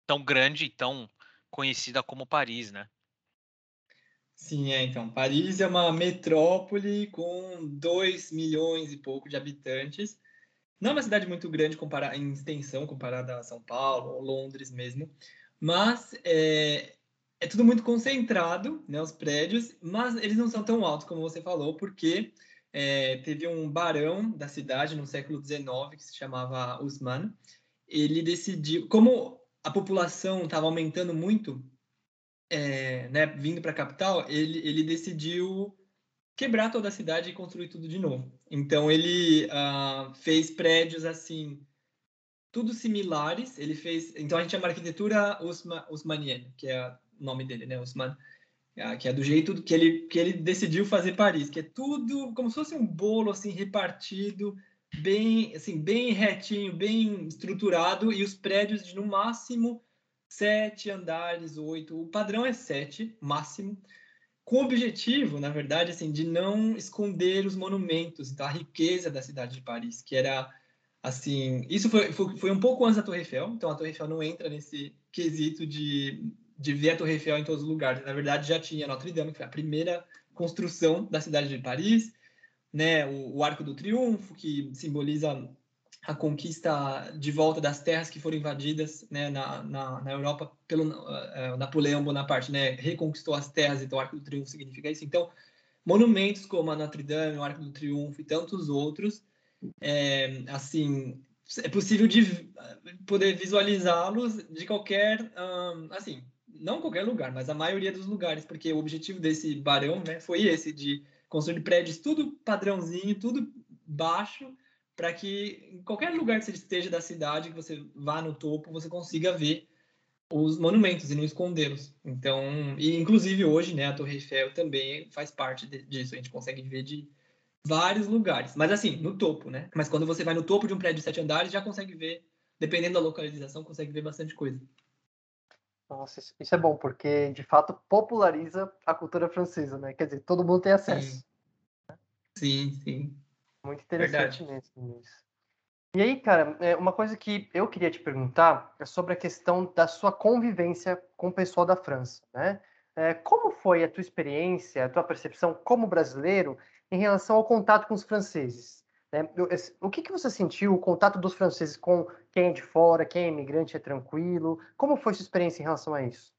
tão grande e tão conhecida como Paris, né? Sim, é, então, Paris é uma metrópole com 2 milhões e pouco de habitantes. Não é uma cidade muito grande compara em extensão comparada a São Paulo ou Londres mesmo, mas é, é tudo muito concentrado, né, os prédios, mas eles não são tão altos como você falou, porque é, teve um barão da cidade no século XIX que se chamava Usman. Ele decidiu, como a população estava aumentando muito é, né, vindo para a capital, ele, ele decidiu quebrar toda a cidade e construir tudo de novo. Então ele uh, fez prédios assim, tudo similares. Ele fez, então a gente chama arquitetura Usma, Usmanienne, que é o nome dele, né, Usman, uh, que é do jeito que ele que ele decidiu fazer Paris, que é tudo como se fosse um bolo assim repartido, bem, assim, bem retinho, bem estruturado e os prédios de no máximo sete andares, oito. O padrão é sete, máximo, com o objetivo, na verdade, assim, de não esconder os monumentos, então a riqueza da cidade de Paris, que era assim, isso foi, foi, foi um pouco antes da Torre Eiffel, então a Torre Eiffel não entra nesse quesito de, de ver a Torre Eiffel em todos os lugares. Na verdade, já tinha Notre Dame, que foi a primeira construção da cidade de Paris, né, o, o Arco do Triunfo, que simboliza a conquista de volta das terras que foram invadidas né, na, na, na, Europa pelo uh, Napoleão Bonaparte, né, reconquistou as terras, então o Arco do Triunfo significa isso. Então, monumentos como a Notre Dame, o Arco do Triunfo e tantos outros, é, assim, é possível de poder visualizá-los de qualquer, um, assim, não qualquer lugar, mas a maioria dos lugares, porque o objetivo desse barão, né, foi esse de construir prédios tudo padrãozinho, tudo baixo, para que em qualquer lugar que você esteja da cidade, que você vá no topo, você consiga ver os monumentos e não escondê-los. Então, e inclusive hoje, né, a Torre Eiffel também faz parte disso. A gente consegue ver de vários lugares, mas assim, no topo, né? Mas quando você vai no topo de um prédio de sete andares, já consegue ver, dependendo da localização, consegue ver bastante coisa. Nossa, isso é bom, porque de fato populariza a cultura francesa, né? Quer dizer, todo mundo tem acesso. Sim, sim. sim. Muito interessante mesmo isso. E aí, cara, é, uma coisa que eu queria te perguntar é sobre a questão da sua convivência com o pessoal da França, né? É, como foi a tua experiência, a tua percepção como brasileiro em relação ao contato com os franceses? Né? O que, que você sentiu, o contato dos franceses com quem é de fora, quem é imigrante é tranquilo? Como foi sua experiência em relação a isso?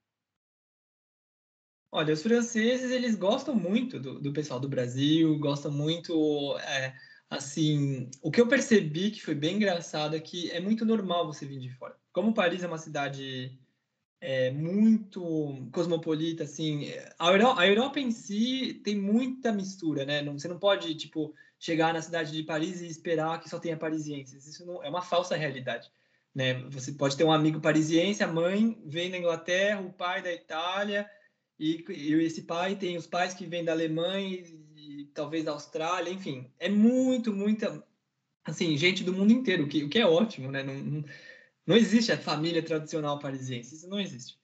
Olha, os franceses, eles gostam muito do, do pessoal do Brasil, gostam muito... É assim, o que eu percebi que foi bem engraçado é que é muito normal você vir de fora. Como Paris é uma cidade é, muito cosmopolita, assim, a Europa, a Europa, em si tem muita mistura, né? Não, você não pode, tipo, chegar na cidade de Paris e esperar que só tenha parisienses. Isso não, é uma falsa realidade. Né? Você pode ter um amigo parisiense, a mãe vem da Inglaterra, o pai da Itália, e, e esse pai tem os pais que vêm da Alemanha talvez da Austrália, enfim, é muito, muita, assim, gente do mundo inteiro, o que, o que é ótimo, né? Não, não, não existe a família tradicional parisiense, isso não existe.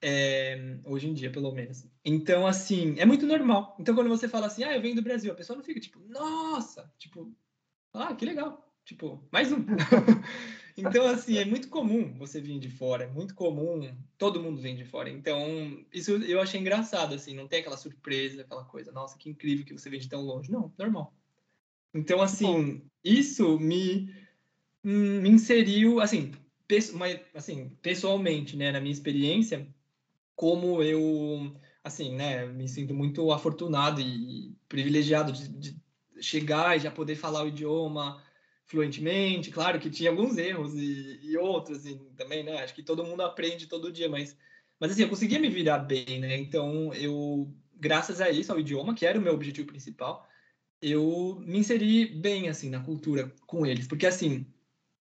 É, hoje em dia, pelo menos. Então, assim, é muito normal. Então, quando você fala assim, ah, eu venho do Brasil, a pessoa não fica tipo, nossa, tipo, ah, que legal, tipo, mais um. então, assim, é muito comum você vir de fora, é muito comum, todo mundo vem de fora. Então, isso eu achei engraçado, assim, não tem aquela surpresa, aquela coisa, nossa, que incrível que você vem de tão longe. Não, normal. Então, assim, isso me, me inseriu, assim, assim, pessoalmente, né, na minha experiência, como eu, assim, né, me sinto muito afortunado e privilegiado de, de chegar e já poder falar o idioma, fluentemente. Claro que tinha alguns erros e, e outros e também, né? Acho que todo mundo aprende todo dia, mas, mas assim, eu conseguia me virar bem, né? Então, eu, graças a isso, ao idioma, que era o meu objetivo principal, eu me inseri bem, assim, na cultura com eles. Porque, assim,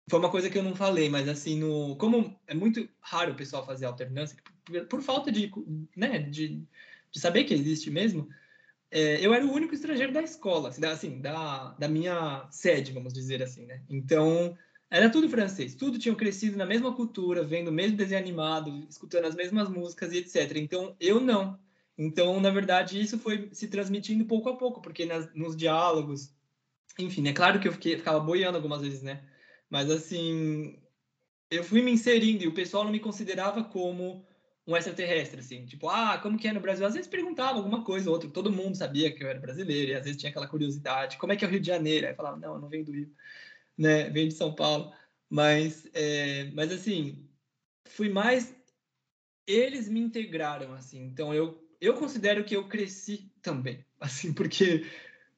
foi uma coisa que eu não falei, mas, assim, no, como é muito raro o pessoal fazer alternância, por, por falta de, né, de, de saber que existe mesmo, é, eu era o único estrangeiro da escola, assim, da, assim, da, da minha sede, vamos dizer assim, né? Então, era tudo francês, tudo tinha crescido na mesma cultura, vendo o mesmo desenho animado, escutando as mesmas músicas e etc. Então, eu não. Então, na verdade, isso foi se transmitindo pouco a pouco, porque nas, nos diálogos, enfim, é claro que eu fiquei, ficava boiando algumas vezes, né? Mas, assim, eu fui me inserindo e o pessoal não me considerava como um extraterrestre, assim, tipo, ah, como que é no Brasil? Às vezes perguntava alguma coisa ou outra, todo mundo sabia que eu era brasileiro, e às vezes tinha aquela curiosidade, como é que é o Rio de Janeiro? Aí falava, não, eu não venho do Rio, né, venho de São Paulo, mas, é, mas assim, fui mais, eles me integraram, assim, então eu, eu considero que eu cresci também, assim, porque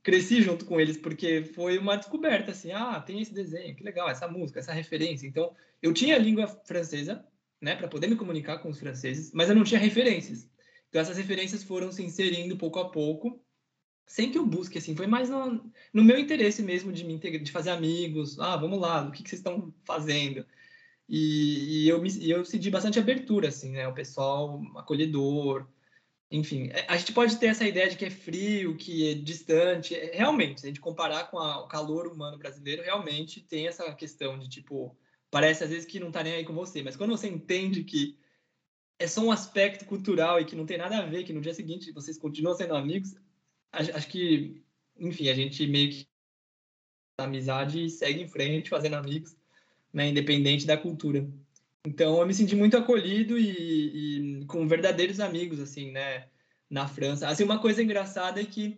cresci junto com eles, porque foi uma descoberta, assim, ah, tem esse desenho, que legal, essa música, essa referência, então, eu tinha a língua francesa, né, para poder me comunicar com os franceses, mas eu não tinha referências. Então essas referências foram se inserindo pouco a pouco, sem que eu busque, assim, foi mais no, no meu interesse mesmo de me integrar, de fazer amigos, ah, vamos lá, o que, que vocês estão fazendo? E, e eu, me, eu senti bastante abertura, assim, né, o pessoal acolhedor, enfim, é, a gente pode ter essa ideia de que é frio, que é distante. É, realmente, se a gente comparar com a, o calor humano brasileiro, realmente tem essa questão de tipo, parece às vezes que não tá nem aí com você, mas quando você entende que é só um aspecto cultural e que não tem nada a ver, que no dia seguinte vocês continuam sendo amigos, acho que, enfim, a gente meio que amizade segue em frente, fazendo amigos, né, independente da cultura. Então eu me senti muito acolhido e, e, com verdadeiros amigos, assim, né, na França. Assim, uma coisa engraçada é que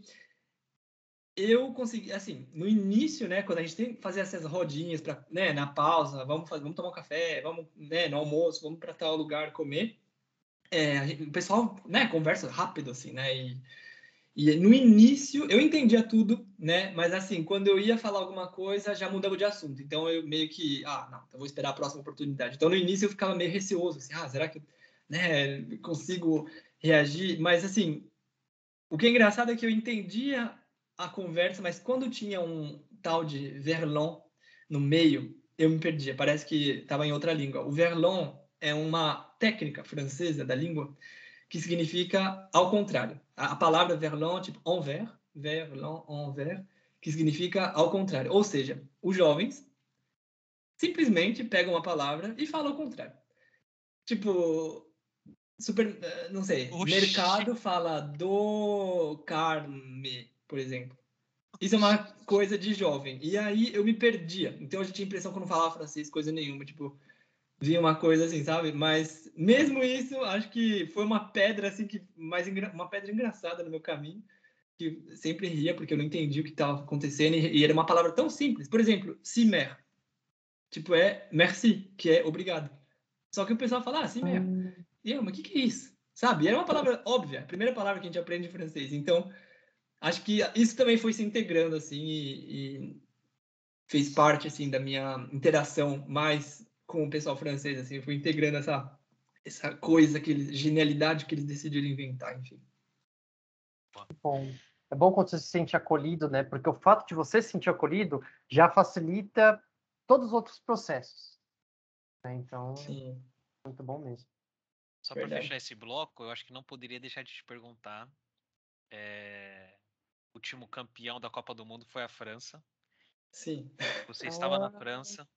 eu consegui, assim, no início, né, quando a gente tem que fazer essas rodinhas para, né, na pausa, vamos fazer, vamos tomar um café, vamos, né, no almoço, vamos para tal lugar comer. É, gente, o pessoal, né, conversa rápido, assim, né, e e no início eu entendia tudo, né? Mas assim, quando eu ia falar alguma coisa, já mudava de assunto. Então eu meio que, ah, não, eu vou esperar a próxima oportunidade. Então no início eu ficava meio receoso, assim, ah, será que né, consigo reagir? Mas assim, o que é engraçado é que eu entendia a conversa, mas quando tinha um tal de verlan no meio, eu me perdia. Parece que estava em outra língua. O verlan é uma técnica francesa da língua que significa ao contrário. A, palavra verlan, tipo envers, verlan, envers, que significa ao contrário. Ou seja, os jovens simplesmente pegam uma palavra e falam ao contrário. Tipo, super, eh, não sei, Oxi. mercado fala do carne, por exemplo. Isso é uma coisa de jovem. E aí eu me perdia. Então eu já tinha a impressão que eu não falava francês, coisa nenhuma. Tipo, vi uma coisa assim, sabe? Mas mesmo isso, acho que foi uma pedra assim que mais uma pedra engraçada no meu caminho, que sempre ria porque eu não entendi o que estava acontecendo e, e, era uma palavra tão simples. Por exemplo, cimer. Tipo é merci, que é obrigado. Só que o pessoal fala ah, cimer. Hum. E eu, mas o que que é isso? Sabe? E era uma palavra óbvia, a primeira palavra que a gente aprende em francês. Então, acho que isso também foi se integrando assim e, e fez parte assim da minha interação mais com o pessoal francês, assim, eu fui integrando essa, essa coisa, aquele genialidade que eles decidiram inventar, enfim. Bom, é bom quando você se sente acolhido, né? Porque o fato de você se sentir acolhido já facilita todos os outros processos. Né? Então, Sim. muito bom mesmo. Só para fechar esse bloco, eu acho que não poderia deixar de te perguntar. É... O último campeão da Copa do Mundo foi a França. Sim. Você estava na França.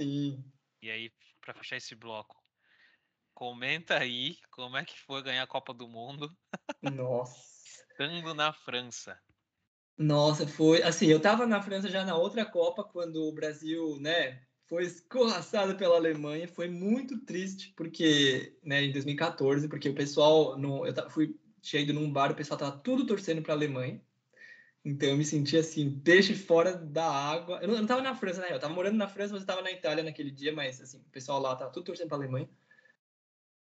Sim. E aí, para fechar esse bloco, comenta aí como é que foi ganhar a Copa do Mundo. Nossa. Estando na França. Nossa, foi. Assim, eu tava na França já na outra Copa, quando o Brasil, né, foi escorraçado pela Alemanha. Foi muito triste, porque, né, em 2014, porque o pessoal. No, eu fui cheio num bar, o pessoal tava tudo torcendo para a Alemanha. Então eu me senti assim, peixe fora da água. Eu não, eu não tava na França, né? Eu tava morando na França, mas eu tava na Itália naquele dia, mas assim, o pessoal lá tava tudo torcendo pra Alemanha.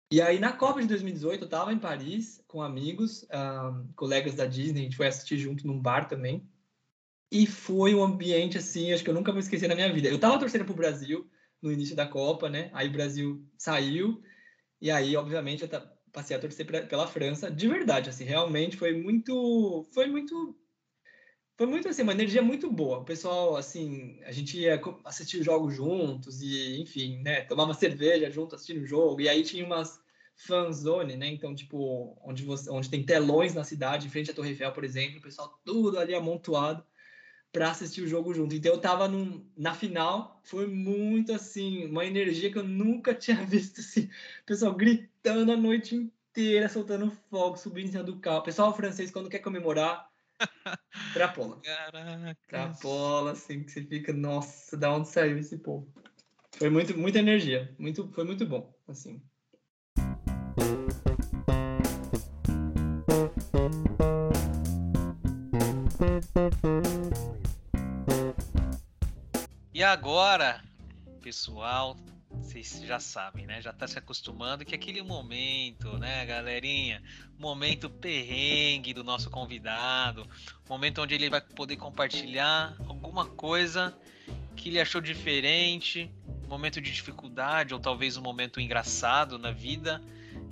E aí na Copa de 2018 eu tava em Paris com amigos, um, colegas da Disney, a gente foi assistir junto num bar também. E foi um ambiente assim, acho que eu nunca vou esquecer na minha vida. Eu tava torcendo pro Brasil no início da Copa, né? Aí o Brasil saiu e aí, obviamente, eu passei a torcer pra, pela França. De verdade, assim, realmente foi muito foi muito foi muito assim, uma energia muito boa. O pessoal, assim, a gente ia assistir jogos juntos e, enfim, né, tomava cerveja junto assistindo o jogo. E aí tinha umas fanzone, né? Então, tipo, onde você, onde tem telões na cidade, em frente à Torre Eiffel, por exemplo, o pessoal tudo ali amontoado para assistir o jogo junto. Então eu tava num, na final, foi muito assim, uma energia que eu nunca tinha visto assim, o pessoal gritando a noite inteira, soltando fogo, subindo em cima do carro. O pessoal francês quando quer comemorar, Trapola. Caraca. Trapola, assim, que você fica, nossa, da onde saiu esse povo? Foi muito, muita energia. Muito, foi muito bom, assim. E agora, pessoal, vocês já sabem, né? Já tá se acostumando que aquele momento, né, galerinha? Momento perrengue do nosso convidado, momento onde ele vai poder compartilhar alguma coisa que ele achou diferente, momento de dificuldade ou talvez um momento engraçado na vida,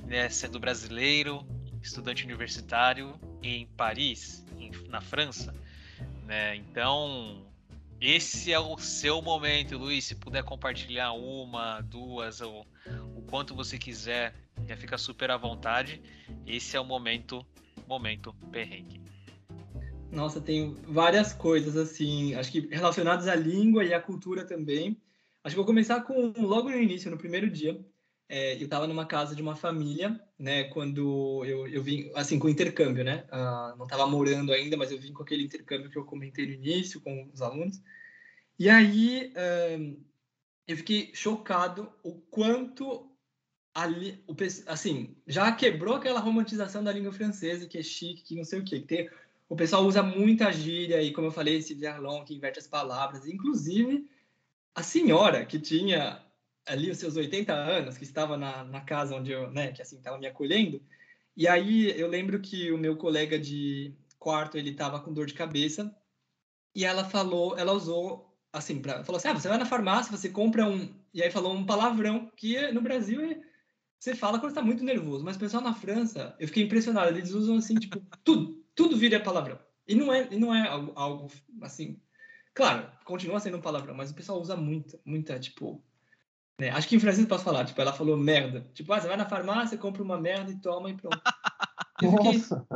né, sendo brasileiro, estudante universitário em Paris, em, na França, né? Então, esse é o seu momento, Luiz. Se puder compartilhar uma, duas, ou o quanto você quiser, já fica super à vontade. Esse é o momento, momento perrengue. Nossa, tem várias coisas assim, acho que relacionadas à língua e à cultura também. Acho que vou começar com logo no início, no primeiro dia. É, eu estava numa casa de uma família, né? Quando eu, eu vim, assim, com intercâmbio, né? Uh, não estava morando ainda, mas eu vim com aquele intercâmbio que eu comentei no início com os alunos. E aí uh, eu fiquei chocado o quanto ali, o, assim, já quebrou aquela romantização da língua francesa, que é chique, que não sei o quê. Que tem, o pessoal usa muita gíria e, como eu falei, esse verlon que inverte as palavras. Inclusive, a senhora que tinha ali os seus 80 anos, que estava na, na casa onde eu, né, que assim, estava me acolhendo, e aí eu lembro que o meu colega de quarto, ele estava com dor de cabeça, e ela falou, ela usou, assim, pra, falou assim, ah, você vai na farmácia, você compra um, e aí falou um palavrão, que no Brasil é, você fala quando está muito nervoso, mas o pessoal na França, eu fiquei impressionado, eles usam assim, tipo, tudo, tudo vira palavrão. E não é, e não é algo, algo assim, Claro, continua sendo um palavrão, mas o pessoal usa muito, muita, tipo. Né? Acho que em francês posso falar, tipo, ela falou merda. Tipo, ah, você vai na farmácia, compra uma merda e toma e pronto. Eu fiquei, Nossa.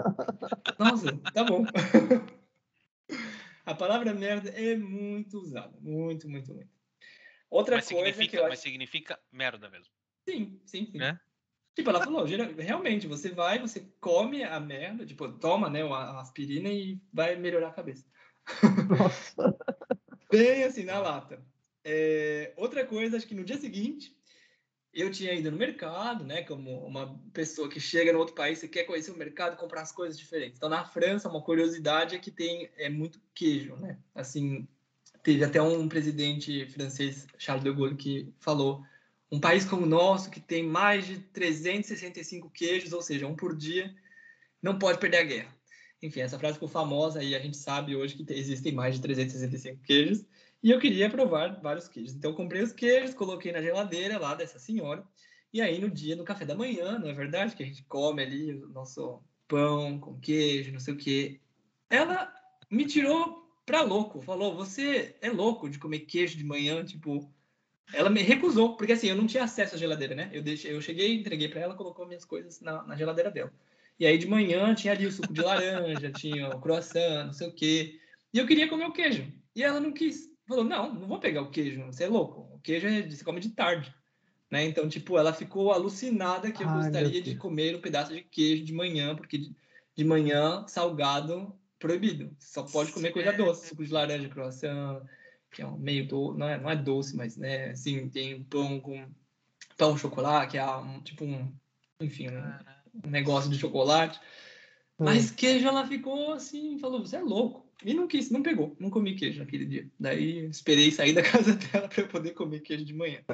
Nossa, tá bom. A palavra merda é muito usada. Muito, muito, muito. Outra mas coisa significa, que eu acho... Mas significa merda mesmo. Sim, sim, sim. É? Tipo, ela falou, realmente, você vai, você come a merda, tipo, toma, né, a aspirina e vai melhorar a cabeça. Nossa. Bem assim, na lata. É, outra coisa, acho que no dia seguinte, eu tinha ido no mercado, né? Como uma pessoa que chega no outro país e quer conhecer o mercado, comprar as coisas diferentes. Então, na França, uma curiosidade é que tem é muito queijo, né? Assim, teve até um presidente francês, Charles de Gaulle, que falou um país como o nosso, que tem mais de 365 queijos, ou seja, um por dia, não pode perder a guerra. Enfim, essa frase ficou famosa e a gente sabe hoje que existem mais de 365 queijos. E eu queria provar vários queijos. Então, eu comprei os queijos, coloquei na geladeira lá dessa senhora. E aí, no dia, no café da manhã, não é verdade? Que a gente come ali o nosso pão com queijo, não sei o quê. Ela me tirou pra louco. Falou, você é louco de comer queijo de manhã, tipo... Ela me recusou, porque assim, eu não tinha acesso à geladeira, né? Eu, deixei, eu cheguei, entreguei para ela, colocou minhas coisas na, na geladeira dela. E aí de manhã tinha ali o suco de laranja, tinha o croissant, não sei o quê. E eu queria comer o queijo. E ela não quis. Falou, não, não vou pegar o queijo, você é louco. O queijo é, você come de tarde. Né? Então, tipo, ela ficou alucinada que eu Ai, gostaria de comer um pedaço de queijo de manhã, porque de, de manhã, salgado, proibido. Você só pode comer coisa doce, suco de laranja, croissant, que é um meio doce, não é, não é doce, mas, né, assim, tem pão com pão chocolate, que é um, tipo um, enfim, um, um negócio de chocolate. Mas queijo ela ficou assim, falou, você é louco. E não quis, não pegou, não comi queijo naquele dia. Daí esperei sair da casa dela para eu poder comer queijo de manhã.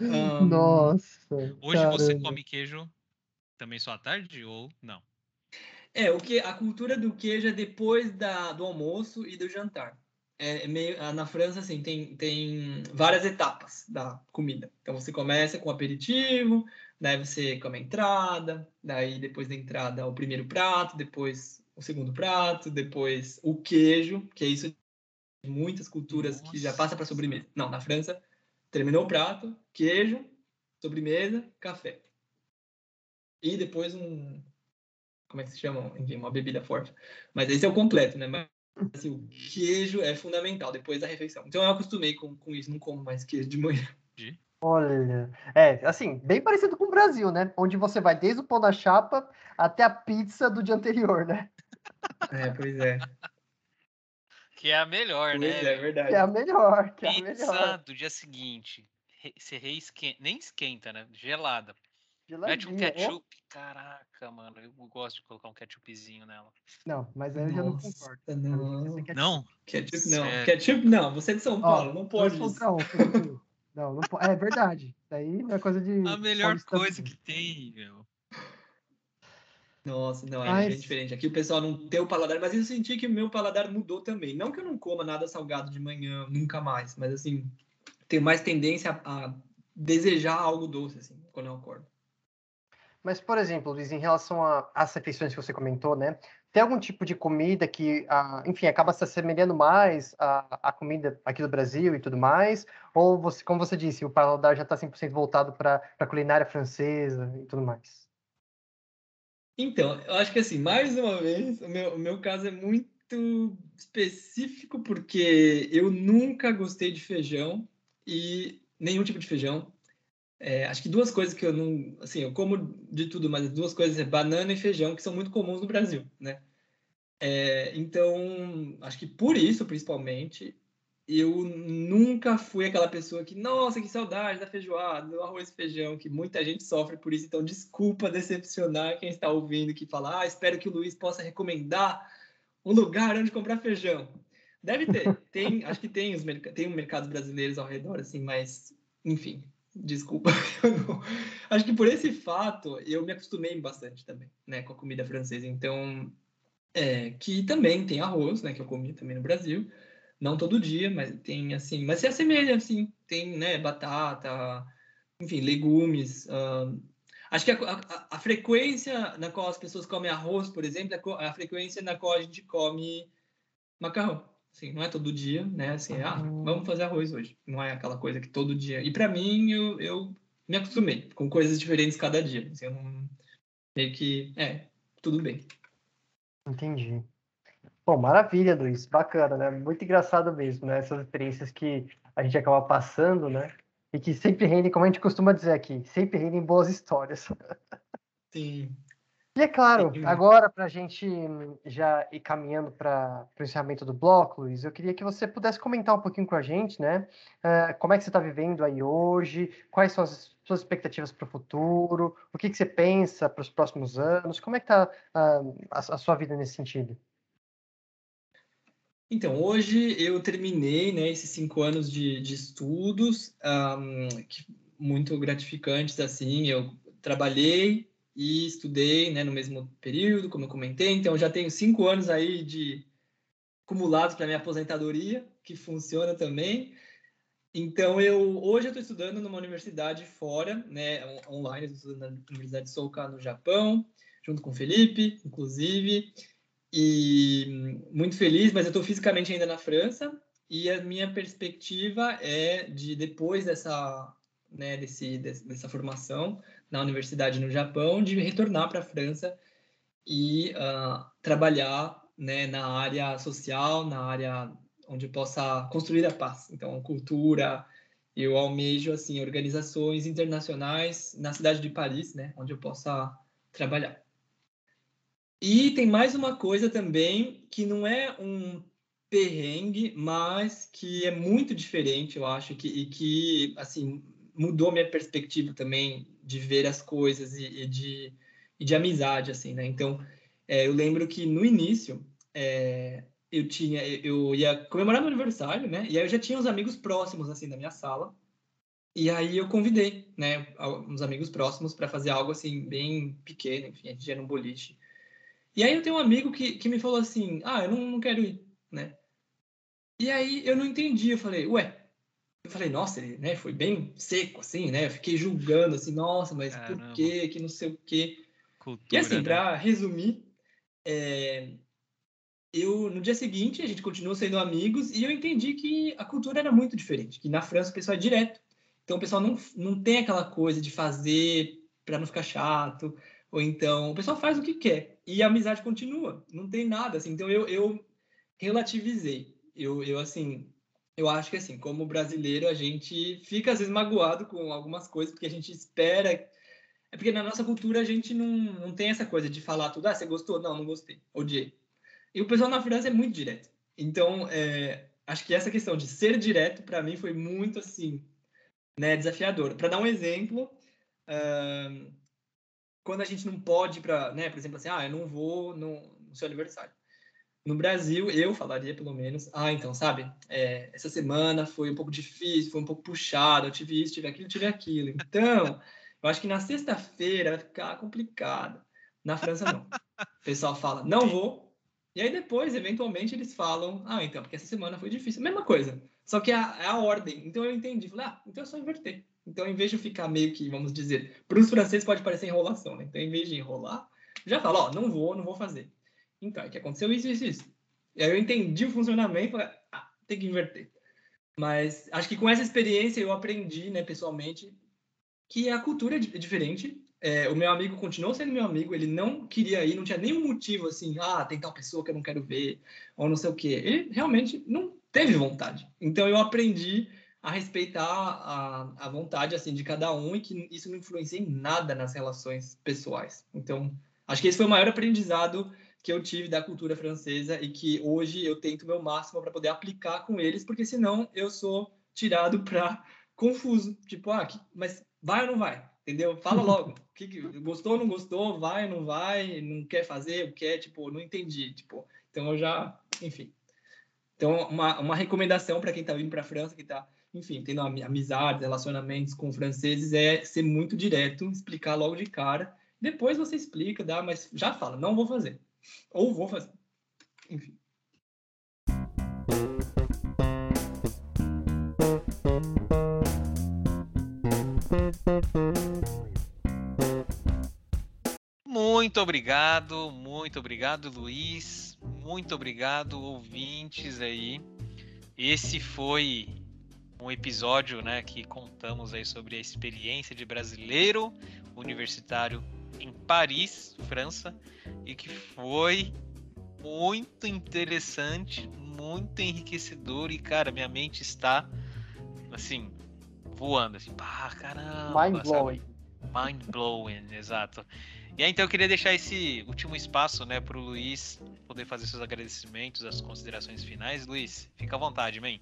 Um... Nossa. Hoje caramba. você come queijo também só à tarde ou não? É, o que a cultura do queijo é depois da, do almoço e do jantar. É, é meio, na França, assim, tem, tem várias etapas da comida. Então, você começa com aperitivo, Daí você come a entrada, daí depois da entrada o primeiro prato, depois o segundo prato, depois o queijo, que é isso de muitas culturas Nossa. que já passa para sobremesa. Não, na França terminou o prato, queijo, sobremesa, café. E depois um como é que se chama? Enfim, uma bebida forte. Mas esse é o completo, né? Mas assim, o queijo é fundamental depois da refeição. Então eu acostumei com, com isso, não como mais queijo de manhã. Olha, é, assim, bem parecido com o Brasil, né? Onde você vai desde o pão da chapa até a pizza do dia anterior, né? É, pois é. Que é a melhor, pois né? É, é verdade. Que é a melhor, que é a melhor. do dia seguinte. Você reesquenta, nem esquenta, né? Gelada. Geladinha. Mete um ketchup. Oh. Caraca, mano, eu gosto de colocar um ketchupzinho nela. Não, mas aí eu já não concordo. Não. Não? Ketchup não. Sério? Ketchup não. Você é de São Paulo, oh, não pode. Isso. Não, não é verdade. Daí é coisa de. A melhor coisa que tem, meu. Nossa, não, é mas... diferente. Aqui o pessoal não tem o paladar, mas eu senti que o meu paladar mudou também. Não que eu não coma nada salgado de manhã, nunca mais, mas assim, tenho mais tendência a, desejar algo doce, assim, quando eu acordo. Mas, por exemplo, Luiz, em relação às refeições que você comentou, né? Tem algum tipo de comida que, ah, enfim, acaba se assemelhando mais à, à comida aqui do Brasil e tudo mais? Ou, você, como você disse, o paladar já está 100% voltado para a culinária francesa e tudo mais? Então, eu acho que assim, mais uma vez, o meu, o meu caso é muito específico porque eu nunca gostei de feijão e nenhum tipo de feijão. É, acho que duas coisas que eu não, assim, eu como de tudo, mas duas coisas é banana e feijão que são muito comuns no Brasil, né? É, então, acho que por isso, principalmente, eu nunca fui aquela pessoa que, nossa, que saudade da feijoada, do arroz e feijão, que muita gente sofre por isso. Então, desculpa decepcionar quem está ouvindo que fala, ah, espero que o Luiz possa recomendar um lugar onde comprar feijão. Deve ter, tem, acho que tem os tem mercados brasileiros ao redor, assim, mas, enfim, desculpa. Acho que por esse fato eu me acostumei bastante também, né, com a comida francesa. Então, é, que também tem arroz, né, que eu comi também no Brasil, não todo dia, mas tem assim, mas se assemelha assim, tem, né, batata, enfim, legumes. Uh, acho que a, a, a, frequência na qual as pessoas comem arroz, por exemplo, é a frequência na qual a gente come macarrão. Assim, não é todo dia, né? Assim, ah, vamos fazer arroz hoje. Não é aquela coisa que todo dia. E para mim, eu, eu me acostumei com coisas diferentes cada dia. Assim, eu não meio que é tudo bem. Entendi. Bom, maravilha, Luiz. Bacana, né? Muito engraçado mesmo, né? Essas experiências que a gente acaba passando, né? E que sempre rendem, como a gente costuma dizer aqui, sempre rendem boas histórias. Sim. E é claro, agora para a gente já ir caminhando para o encerramento do bloco, Luiz, eu queria que você pudesse comentar um pouquinho com a gente, né? Uh, como é que você está vivendo aí hoje? Quais são as suas expectativas para o futuro? O que, que você pensa para os próximos anos? Como é que está uh, a, a, sua vida nesse sentido? Então, hoje eu terminei né, esses cinco anos de, de estudos, um, muito gratificantes, assim, eu trabalhei e estudei né, no mesmo período, como eu comentei. Então, já tenho cinco anos aí de acumulados para minha aposentadoria, que funciona também. Então, eu hoje eu estou estudando numa universidade fora, né, online, estou estudando na Universidade de Souka, no Japão, junto com o Felipe, inclusive, e muito feliz, mas eu estou fisicamente ainda na França, e a minha perspectiva é de, depois dessa, né, desse, dessa formação, na universidade no Japão, de retornar para a França e uh, trabalhar né, na área social, na área onde possa construir a paz. Então, cultura, eu almejo assim organizações internacionais na cidade de Paris, né, onde eu possa trabalhar. E tem mais uma coisa também que não é um perrengue, mas que é muito diferente, eu acho, que, e que assim mudou minha perspectiva também de ver as coisas e, e de, e de amizade, assim, né? Então, é, eu lembro que no início é, eu tinha, eu ia comemorar meu aniversário, né? E aí eu já tinha uns amigos próximos, assim, da minha sala. E aí eu convidei, né, uns amigos próximos para fazer algo, assim, bem pequeno, enfim, a gente ia num boliche. E aí eu tenho um amigo que, que me falou assim, ah, eu não, não quero ir, né? E aí eu não entendi, eu falei, ué, eu falei, nossa, ele né, foi bem seco, assim, né? Eu fiquei julgando, assim, nossa, mas por quê? Que não sei o quê. Cultura, e assim, né? para resumir, é, eu no dia seguinte a gente continuou sendo amigos e eu entendi que a cultura era muito diferente, que na França o pessoal é direto. Então o pessoal não, não tem aquela coisa de fazer para não ficar chato, ou então o pessoal faz o que quer e a amizade continua, não tem nada assim. Então eu, eu relativizei. Eu, eu assim, eu acho que assim, como brasileiro, a gente fica às vezes magoado com algumas coisas, porque a gente espera. É porque na nossa cultura a gente não, não tem essa coisa de falar tudo, ah, você gostou? Não, não gostei, odiei. E o pessoal na França é muito direto. Então, é, acho que essa questão de ser direto, para mim, foi muito assim, né, desafiador. Para dar um exemplo, quando a gente não pode, para, né, por exemplo, assim, ah, eu não vou no, no seu aniversário. No Brasil, eu falaria pelo menos, ah, então, sabe, é, essa semana foi um pouco difícil, foi um pouco puxado, eu tive isso, tive aquilo, tive aquilo. Então, eu acho que na sexta-feira vai ficar complicado. Na França, não. O pessoal fala, não vou. E aí depois, eventualmente, eles falam, ah, então, porque essa semana foi difícil. Mesma coisa, só que é a, é a ordem. Então eu entendi, falei, ah, então é só inverter. Então, em vez de ficar meio que, vamos dizer, para os franceses pode parecer enrolação, né? Então, em vez de enrolar, já fala, ó, não vou, não vou fazer. Então, é que aconteceu isso, isso, isso. E aí eu entendi o funcionamento e falei, ah, tem que inverter. Mas acho que com essa experiência eu aprendi, né, pessoalmente, que a cultura é diferente é, o meu amigo continuou sendo meu amigo, ele não queria ir, não tinha nenhum motivo assim, ah, tem tal pessoa que eu não quero ver, ou não sei o quê. Ele realmente não teve vontade. Então eu aprendi a respeitar a, a vontade assim de cada um e que isso não influencia em nada nas relações pessoais. Então, acho que esse foi o maior aprendizado que eu tive da cultura francesa e que hoje eu tento o meu máximo para poder aplicar com eles, porque senão eu sou tirado para confuso, tipo, ah, que, mas vai ou não vai? Entendeu? Fala logo. que, que, gostou ou não gostou? Vai ou não vai? Não quer fazer? Quer? Tipo, não entendi. Tipo, então eu já, enfim. Então, uma, uma recomendação para quem está vindo para a França, que está, enfim, tendo amizades, relacionamentos com franceses, é ser muito direto, explicar logo de cara. Depois você explica, dá, mas já fala, não vou fazer. Ou vou fazer. Enfim. Muito obrigado, muito obrigado, Luiz. Muito obrigado, ouvintes aí. Esse foi um episódio, né, que contamos aí sobre a experiência de brasileiro universitário em Paris, França, e que foi muito interessante, muito enriquecedor e cara, minha mente está assim voando assim, pá, caramba. Mind blowing. Mind blowing, exato. E aí, então eu queria deixar esse último espaço, né, para o Luiz poder fazer seus agradecimentos, as considerações finais. Luiz, fica à vontade, man.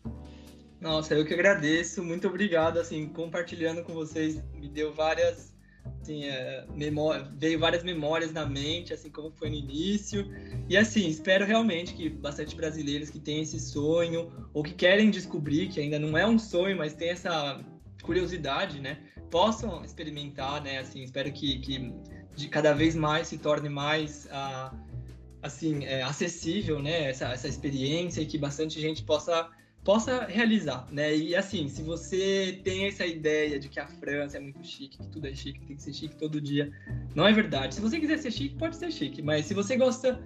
Nossa, eu que agradeço, muito obrigado, assim, compartilhando com vocês, me deu várias, assim, é, veio várias memórias na mente, assim, como foi no início, e assim, espero realmente que bastante brasileiros que têm esse sonho, ou que querem descobrir, que ainda não é um sonho, mas tem essa curiosidade, né, possam experimentar, né, assim, espero que, que de cada vez mais se torne mais uh, assim é, acessível né essa, essa experiência e que bastante gente possa possa realizar né e assim se você tem essa ideia de que a França é muito chique que tudo é chique que tem que ser chique todo dia não é verdade se você quiser ser chique pode ser chique mas se você gosta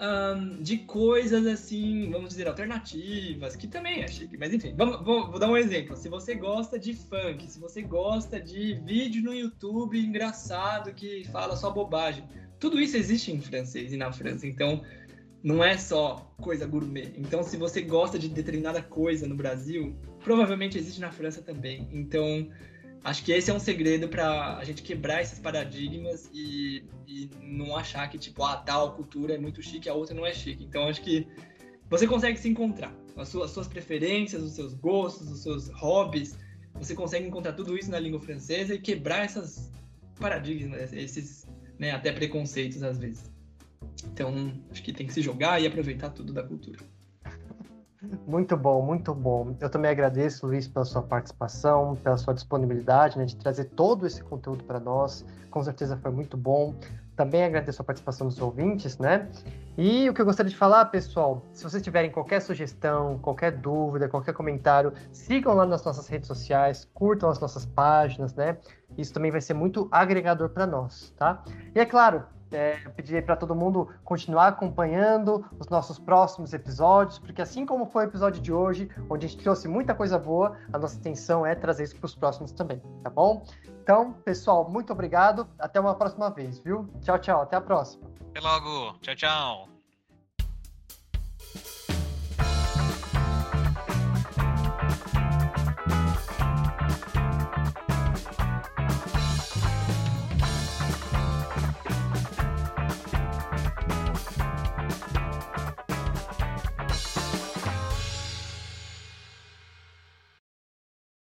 um, de coisas assim, vamos dizer, alternativas, que também é chique, mas enfim, vamos, vou, vou, dar um exemplo. Se você gosta de funk, se você gosta de vídeo no YouTube engraçado que fala só bobagem, tudo isso existe em francês e na França, então não é só coisa gourmet. Então, se você gosta de determinada coisa no Brasil, provavelmente existe na França também. Então, acho que esse é um segredo para a gente quebrar esses paradigmas e, e, não achar que, tipo, a ah, tal cultura é muito chique, a outra não é chique. Então, acho que você consegue se encontrar. As suas, as suas preferências, os seus gostos, os seus hobbies, você consegue encontrar tudo isso na língua francesa e quebrar esses paradigmas, esses né, até preconceitos às vezes. Então, acho que tem que se jogar e aproveitar tudo da cultura. Muito bom, muito bom. Eu também agradeço, Luiz, pela sua participação, pela sua disponibilidade né, de trazer todo esse conteúdo para nós. Com certeza foi muito bom. Também agradeço a participação dos ouvintes, né? E o que eu gostaria de falar, pessoal, se vocês tiverem qualquer sugestão, qualquer dúvida, qualquer comentário, sigam lá nas nossas redes sociais, curtam as nossas páginas, né? Isso também vai ser muito agregador para nós, tá? E é claro, é, pedir para todo mundo continuar acompanhando os nossos próximos episódios, porque assim como foi o episódio de hoje, onde a gente trouxe muita coisa boa, a nossa intenção é trazer isso para os próximos também, tá bom? Então, pessoal, muito obrigado. Até uma próxima vez, viu? Tchau, tchau. Até a próxima. Até logo. Tchau, tchau.